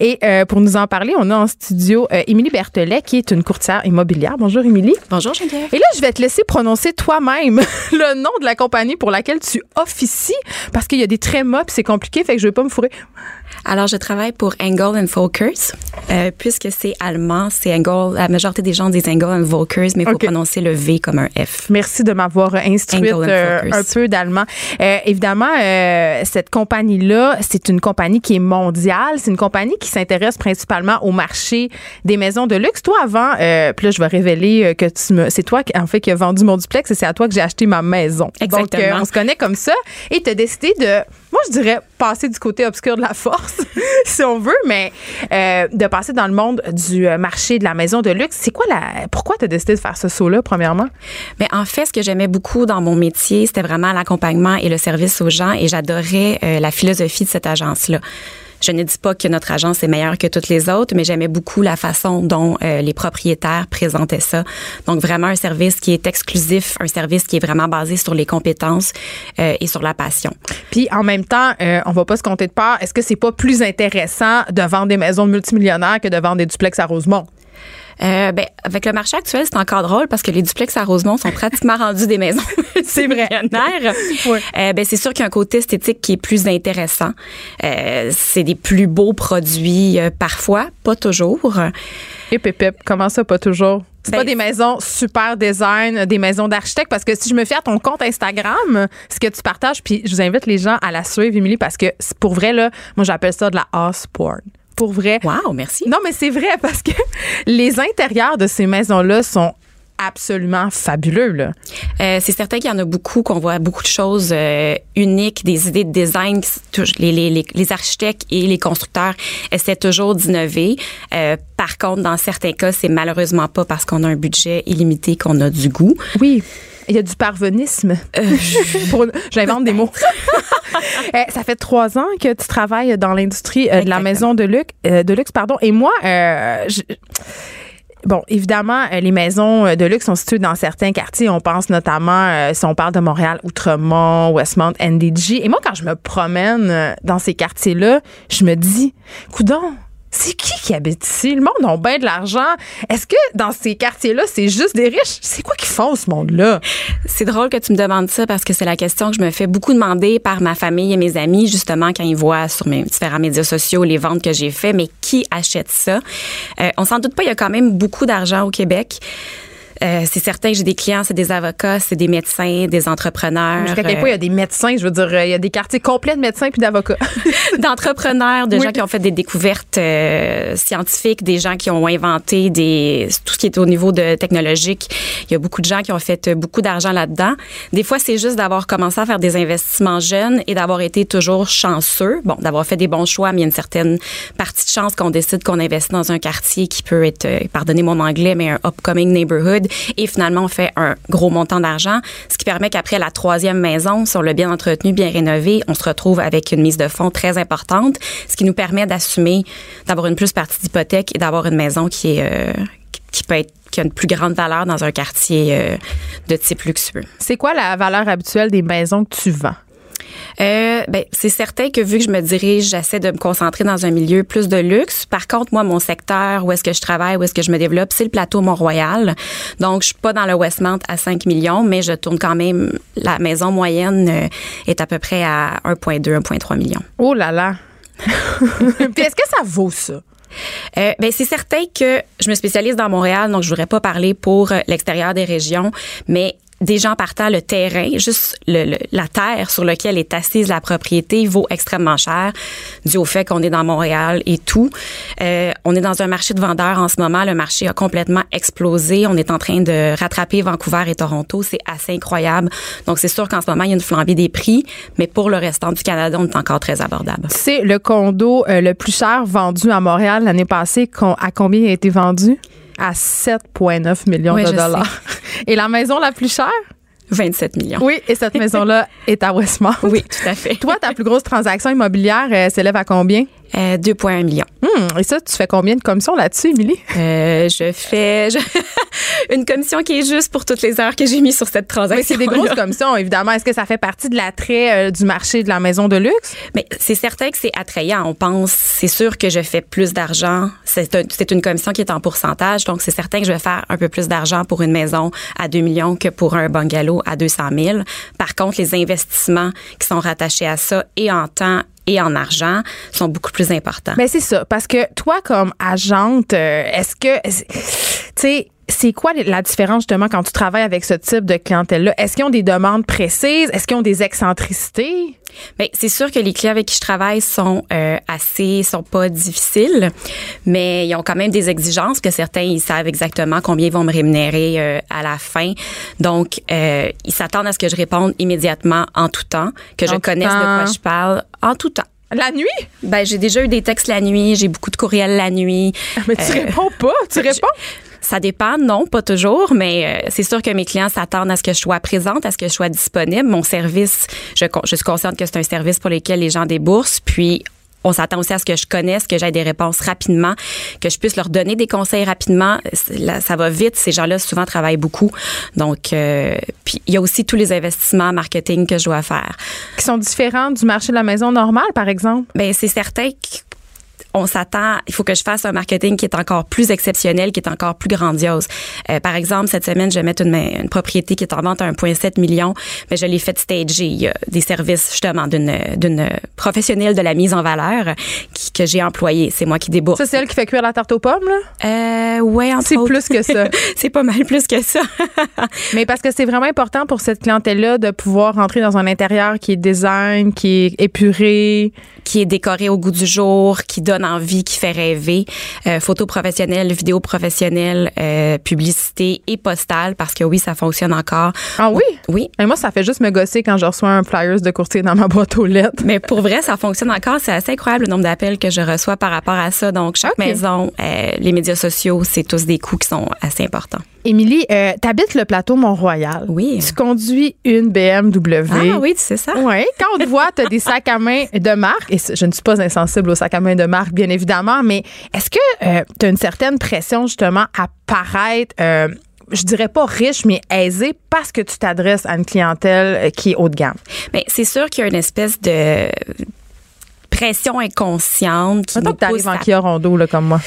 Et euh, pour nous en parler, on a en studio euh, Émilie Berthelet, qui est une courtière immobilière. Bonjour, Émilie. Bonjour Geneviève. Et là, je vais te laisser prononcer toi-même le nom de la compagnie pour laquelle tu officies, parce qu'il y a des très mots, puis c'est compliqué, fait que je vais pas me fourrer. Alors, je travaille pour Engel and Volkers. Euh, puisque c'est allemand, c'est Engel. La majorité des gens disent Engel and Volkers, mais il faut prononcer le V comme un F. Merci de m'avoir instruite euh, un peu d'allemand. Évidemment, cette compagnie-là, c'est une compagnie qui est mondiale. C'est une compagnie qui s'intéresse principalement au marché des maisons de luxe. Toi, avant, euh, puis là, je vais révéler euh, que tu me, c'est toi qui, en fait, qui as vendu mon duplex et c'est à toi que j'ai acheté ma maison. Exactement. Donc, euh, on se connaît comme ça et tu as décidé de, moi, je dirais, passer du côté obscur de la force, si on veut, mais euh, de passer dans le monde du euh, marché de la maison de luxe. C'est quoi la, pourquoi tu as décidé de faire ce saut-là, premièrement? Mais en fait, ce que j'aimais beaucoup dans mon métier, c'était vraiment l'accompagnement et le service aux gens et j'adorais euh, la philosophie de cette agence-là. Je ne dis pas que notre agence est meilleure que toutes les autres, mais j'aimais beaucoup la façon dont euh, les propriétaires présentaient ça. Donc vraiment un service qui est exclusif, un service qui est vraiment basé sur les compétences euh, et sur la passion. Puis en même temps, euh, on va pas se compter de part. Est-ce que c'est pas plus intéressant de vendre des maisons multimillionnaires que de vendre des duplex à Rosemont? Euh, ben, avec le marché actuel, c'est encore drôle parce que les duplex à Rosemont sont pratiquement rendus des maisons C'est vrai. Ouais. Euh, ben, c'est sûr qu'il y a un côté esthétique qui est plus intéressant. Euh, c'est des plus beaux produits euh, parfois, pas toujours. Et pépip, comment ça, pas toujours? C'est Ben, pas des maisons super design, des maisons d'architectes, parce que si je me fie à ton compte Instagram, ce que tu partages, puis je vous invite les gens à la suivre, Émilie, parce que c'est pour vrai, là, moi j'appelle ça de la house porn. Pour vrai. Wow, merci. Non, mais c'est vrai, parce que les intérieurs de ces maisons-là sont absolument fabuleux, là. Euh, c'est certain qu'il y en a beaucoup, qu'on voit beaucoup de choses euh, uniques, des idées de design. les architectes et les constructeurs essaient toujours d'innover. Euh, par contre, dans certains cas, c'est malheureusement pas parce qu'on a un budget illimité qu'on a du goût. Oui. Il y a du parvenisme. Pour- J'invente des mots. Euh, ça fait trois ans que tu travailles dans l'industrie euh, de la maison de luxe, euh, de luxe pardon. Et moi, euh, je- Bon, évidemment, euh, les maisons euh, de luxe sont situées dans certains quartiers. On pense notamment, euh, si on parle de Montréal, Outremont, Westmount, NDG. Et moi, quand je me promène euh, dans ces quartiers-là, je me dis, coudon, c'est qui qui habite ici? Le monde a bien de l'argent. Est-ce que dans ces quartiers-là, c'est juste des riches? C'est quoi qu'ils font, ce monde-là? C'est drôle que tu me demandes ça parce que c'est la question que je me fais beaucoup demander par ma famille et mes amis, justement, quand ils voient sur mes différents médias sociaux les ventes que j'ai fait. Mais qui achète ça? Euh, on s'en doute pas, il y a quand même beaucoup d'argent au Québec. Euh, c'est certain que j'ai des clients, c'est des avocats, c'est des médecins, des entrepreneurs. Jusqu'à quel point il y a des médecins, je veux dire, euh, il y a des quartiers complets de médecins puis d'avocats. d'entrepreneurs, de Oui. gens qui ont fait des découvertes euh, scientifiques, des gens qui ont inventé des tout ce qui est au niveau de technologique. Il y a beaucoup de gens qui ont fait euh, beaucoup d'argent là-dedans. Des fois, c'est juste d'avoir commencé à faire des investissements jeunes et d'avoir été toujours chanceux. Bon, d'avoir fait des bons choix, mais il y a une certaine partie de chance qu'on décide qu'on investit dans un quartier qui peut être, euh, pardonnez mon anglais, mais un upcoming neighborhood. Et finalement, on fait un gros montant d'argent, ce qui permet qu'après la troisième maison, si on l'a bien entretenu, bien rénové, on se retrouve avec une mise de fonds très importante, ce qui nous permet d'assumer, d'avoir une plus partie d'hypothèque et d'avoir une maison qui est euh, qui peut être qui a une plus grande valeur dans un quartier euh, de type luxueux. C'est quoi la valeur habituelle des maisons que tu vends? Euh, ben, c'est certain que vu que je me dirige, j'essaie de me concentrer dans un milieu plus de luxe. Par contre, moi, mon secteur, où est-ce que je travaille, où est-ce que je me développe, c'est le plateau Mont-Royal. Donc, je suis pas dans le Westmount à 5 millions, mais je tourne quand même. La maison moyenne euh, est à peu près à 1,2, 1,3 millions. Oh là là! Puis est-ce que ça vaut ça? Euh, ben c'est certain que je me spécialise dans Montréal, donc je voudrais pas parler pour euh, l'extérieur des régions, mais des gens partant, le terrain, juste le, le- la terre sur laquelle est assise la propriété vaut extrêmement cher, dû au fait qu'on est dans Montréal et tout. Euh, on est dans un marché de vendeurs en ce moment. Le marché a complètement explosé. On est en train de rattraper Vancouver et Toronto. C'est assez incroyable. Donc, c'est sûr qu'en ce moment, il y a une flambée des prix, mais pour le restant du Canada, on est encore très abordable. C'est le condo euh, le plus cher vendu à Montréal l'année passée. À combien il a été vendu? À 7,9 millions Oui, de dollars. Et la maison la plus chère? 27 millions. Oui, et cette maison-là est à Westmount. Oui, tout à fait. Toi, ta plus grosse transaction immobilière euh, s'élève à combien? Euh, 2,1 millions. Hum, et ça, tu fais combien de commissions là-dessus, Émilie? Euh, je fais je- une commission qui est juste pour toutes les heures que j'ai mis sur cette transaction. Mais c'est des grosses commissions, évidemment. Est-ce que ça fait partie de l'attrait euh, du marché de la maison de luxe? Mais c'est certain que c'est attrayant. On pense, c'est sûr que je fais plus d'argent. C'est un- c'est une commission qui est en pourcentage, donc c'est certain que je vais faire un peu plus d'argent pour une maison à 2 millions que pour un bungalow à 200 000. Par contre, les investissements qui sont rattachés à ça et en temps et en argent sont beaucoup plus importants. Ben c'est ça, parce que toi comme agente, euh, est-ce que, tu sais, c'est quoi la différence justement quand tu travailles avec ce type de clientèle-là? Est-ce qu'ils ont des demandes précises? Est-ce qu'ils ont des excentricités? Bien, c'est sûr que les clients avec qui je travaille sont euh, assez, sont pas difficiles, mais ils ont quand même des exigences que certains ils savent exactement combien ils vont me rémunérer euh, à la fin. Donc, euh, ils s'attendent à ce que je réponde immédiatement en tout temps, que En je connaisse de quoi je parle en tout temps. La nuit? Ben, j'ai déjà eu des textes la nuit, j'ai beaucoup de courriels la nuit. Mais tu réponds pas, tu réponds? Ça dépend, non, pas toujours, mais euh, c'est sûr que mes clients s'attendent à ce que je sois présente, à ce que je sois disponible. Mon service, je, je suis consciente que c'est un service pour lequel les gens déboursent, puis on s'attend aussi à ce que je connaisse, que j'aie des réponses rapidement, que je puisse leur donner des conseils rapidement. Ça va vite. Ces gens-là, souvent, travaillent beaucoup. Donc, euh, puis il y a aussi tous les investissements marketing que je dois faire. qui sont différents du marché de la maison normale, par exemple? Ben c'est certain qu'on s'attend, il faut que je fasse un marketing qui est encore plus exceptionnel, qui est encore plus grandiose. Euh, par exemple, cette semaine, je vais mettre une, une propriété qui est en vente à 1,7 million, mais je l'ai fait stager. Il y a des services justement d'une professionnelle de la mise en valeur qui, que j'ai employé. C'est moi qui débourse. Ça, c'est elle qui fait cuire la tarte aux pommes, là? Euh, ouais, C'est plus que ça. c'est pas mal plus que ça. Mais parce que c'est vraiment important pour cette clientèle-là de pouvoir rentrer dans un intérieur qui est design, qui est épuré. qui est décoré au goût du jour, qui donne envie, qui fait rêver. Euh, photo professionnelle, vidéo professionnelle, euh, publicité et postale, parce que oui, ça fonctionne encore. Ah oui? Oui. Et moi, ça fait juste me gosser quand je reçois un flyers de courtier dans ma boîte aux lettres. Mais pour vrai, ça fonctionne encore. C'est assez incroyable le nombre d'appels que je reçois par rapport à ça. Donc, chaque maison, euh, les médias sociaux, c'est tous des coûts qui sont assez importants. Émilie, euh, t'habites le plateau Mont-Royal. Oui. Tu conduis une BMW. Ah oui, tu sais ça? Oui, quand on te voit, tu as des sacs à main de marque, et je ne suis pas insensible aux sacs à main de marque, bien évidemment, mais est-ce que tu as une certaine pression justement à paraître, euh, je dirais pas riche, mais aisée, parce que tu t'adresses à une clientèle euh, qui est haut de gamme? Mais c'est sûr qu'il y a une espèce de pression inconsciente qui nous tu pousse arrives en à Kia Rondo, là, comme moi.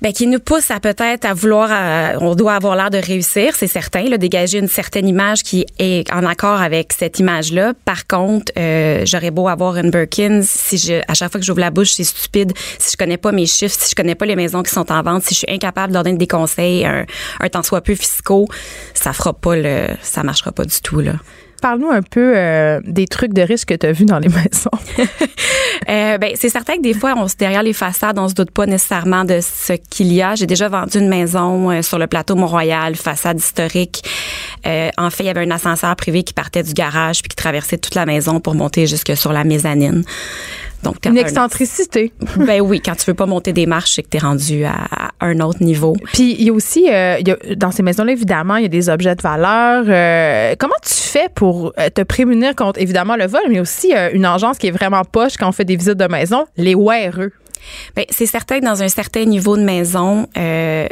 Ben, qui nous pousse à peut-être à vouloir, euh, on doit avoir l'air de réussir, c'est certain, là, dégager une certaine image qui est en accord avec cette image-là. Par contre, euh, j'aurais beau avoir une Birkin, si je, à chaque fois que j'ouvre la bouche, c'est stupide. Si je connais pas mes chiffres, si je connais pas les maisons qui sont en vente, si je suis incapable de des conseils, un, un tant soit peu fiscaux, ça fera pas le, ça marchera pas du tout là. Parle-nous un peu euh, des trucs de risque que tu as vus dans les maisons. Euh, ben, c'est certain que des fois, on derrière les façades, on se doute pas nécessairement de ce qu'il y a. J'ai déjà vendu une maison euh, sur le plateau Mont-Royal, façade historique. En fait, il y avait un ascenseur privé qui partait du garage puis qui traversait toute la maison pour monter jusque sur la mezzanine. Donc, Une un- excentricité. ben oui, quand tu veux pas monter des marches, c'est que t'es rendu à, à un autre niveau. Puis il y a aussi, euh, y a- dans ces maisons-là, évidemment, il y a des objets de valeur. Euh, comment tu fais pour euh, te prémunir contre, évidemment, le vol, mais aussi euh, une engeance qui est vraiment poche quand on fait des visites de maison, les WRE? Ben, c'est certain que dans un certain niveau de maison, euh,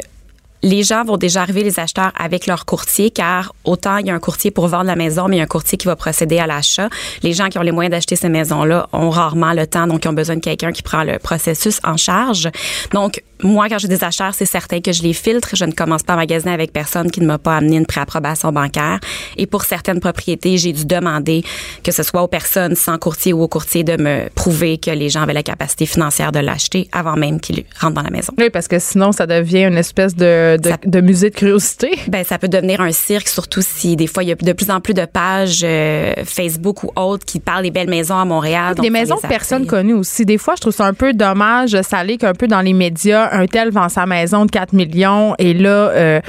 les gens vont déjà arriver, les acheteurs, avec leur courtier, car autant il y a un courtier pour vendre la maison, mais il y a un courtier qui va procéder à l'achat. Les gens qui ont les moyens d'acheter ces maisons-là ont rarement le temps, donc ils ont besoin de quelqu'un qui prend le processus en charge. Donc, moi, quand j'ai des acheteurs, c'est certain que je les filtre. Je ne commence pas à magasiner avec personne qui ne m'a pas amené une préapprobation bancaire. Et pour certaines propriétés, j'ai dû demander que ce soit aux personnes sans courtier ou au courtier de me prouver que les gens avaient la capacité financière de l'acheter avant même qu'ils rentrent dans la maison. Oui, parce que sinon, ça devient une espèce de, de, Ça- de musée de curiosité. Ben, ça peut devenir un cirque, surtout si des fois il y a de plus en plus de pages euh, Facebook ou autres qui parlent des belles maisons à Montréal. ça maisons de personnes connues aussi. Des fois, je trouve ça un peu dommage. Ça allait qu'un peu dans les médias, un tel vend sa maison de 4 millions et là, euh,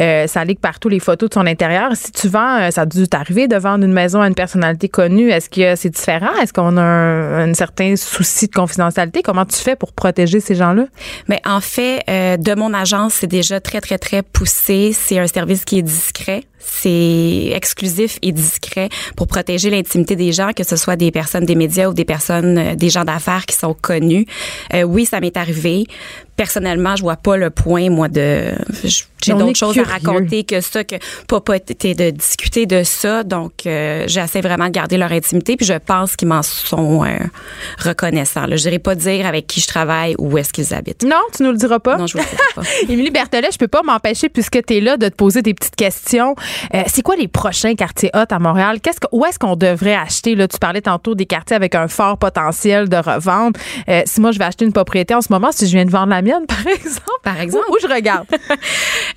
euh, ça que partout les photos de son intérieur. Si tu vends, euh, ça a dû t'arriver de vendre une maison à une personnalité connue. Est-ce que c'est différent? Est-ce qu'on a un, un certain souci de confidentialité? Comment tu fais pour protéger ces gens-là? Mais en fait, euh, de mon agence, c'est déjà très, très, très poussé. C'est un service qui est discret. C'est exclusif et discret pour protéger l'intimité des gens, que ce soit des personnes des médias ou des personnes, euh, des gens d'affaires qui sont connus. Euh, oui, ça m'est arrivé. Personnellement, je vois pas le point, moi, de... J'ai d'autres choses à raconter que ça, que été de discuter de ça. Donc, euh, j'essaie vraiment de garder leur intimité. Puis je pense qu'ils m'en sont euh, reconnaissants. là. Je n'irai pas dire avec qui je travaille ou où est-ce qu'ils habitent. Non, tu nous le diras pas? Non, je vous le dirai pas. Émilie Berthelet, je peux pas m'empêcher, puisque tu es là, de te poser des petites questions. Euh, c'est quoi les prochains quartiers hot à Montréal? Qu'est-ce que, où est-ce qu'on devrait acheter? Là, tu parlais tantôt des quartiers avec un fort potentiel de revente. Euh, si moi, je vais acheter une propriété en ce moment, si je viens de vendre la mienne, par exemple, Par exemple. où, où je regarde?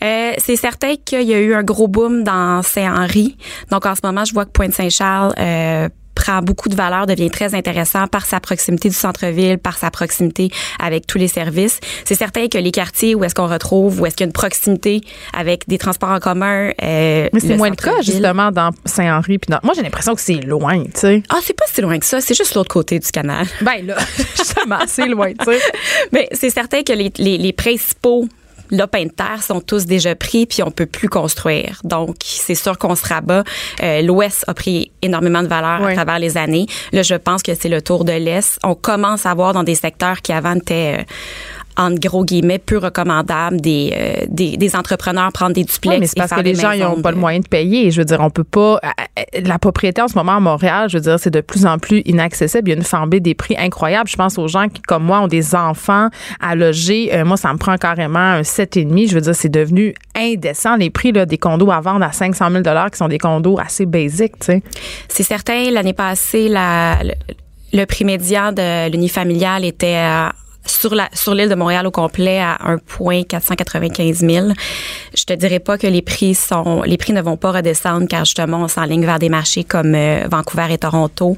Euh, c'est certain qu'il y a eu un gros boom dans Saint-Henri. Donc, en ce moment, je vois que Pointe-Saint-Charles euh, prend beaucoup de valeur, devient très intéressant par sa proximité du centre-ville, par sa proximité avec tous les services. C'est certain que les quartiers où est-ce qu'on retrouve, où est-ce qu'il y a une proximité avec des transports en commun. euh, Mais c'est moins le cas, justement, dans Saint-Henri. puis dans- Moi, j'ai l'impression que c'est loin, tu sais. Ah, c'est pas si loin que ça. C'est juste l'autre côté du canal. Ben là, justement, c'est loin, tu sais. Mais c'est certain que les, les, les principaux lopins de terre sont tous déjà pris, puis on peut plus construire. Donc, c'est sûr qu'on se rabat. Euh, L'Ouest a pris énormément de valeur Oui. à travers les années. Là, je pense que c'est le tour de l'Est. On commence à voir dans des secteurs qui avant étaient... euh, entre gros guillemets, peu recommandables, des, euh, des, des entrepreneurs prendre des duplex. Oui, mais c'est parce que les gens ils n'ont pas le moyen de payer. Je veux dire, on peut pas. euh, euh, La propriété en ce moment à Montréal, je veux dire, c'est de plus en plus inaccessible. Il y a une flambée des prix incroyable. Je pense aux gens qui, comme moi, ont des enfants à loger. Euh, moi, ça me prend carrément un 7,5. Je veux dire, c'est devenu indécent. Les prix là, des condos à vendre à 500 000 qui sont des condos assez basiques, tu sais. C'est certain, l'année passée, la, le, le prix médian de l'unifamilial était à- sur la sur l'île de Montréal au complet à 1,495 000. Je te dirais pas que les prix sont les prix ne vont pas redescendre car justement on s'enligne vers des marchés comme euh, Vancouver et Toronto.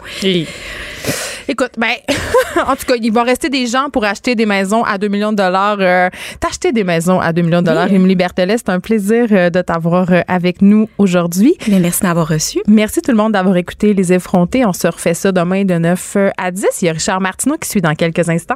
Écoute, ben, en tout cas, il va rester des gens pour acheter des maisons à 2 millions de dollars. Euh, T'acheter des maisons à 2 millions de dollars. Émilie Berthelet, c'est un plaisir euh, de t'avoir euh, avec nous aujourd'hui. Merci d'avoir reçu. Merci tout le monde d'avoir écouté Les Effrontés. On se refait ça demain de 9 à 10. Il y a Richard Martineau qui suit dans quelques instants.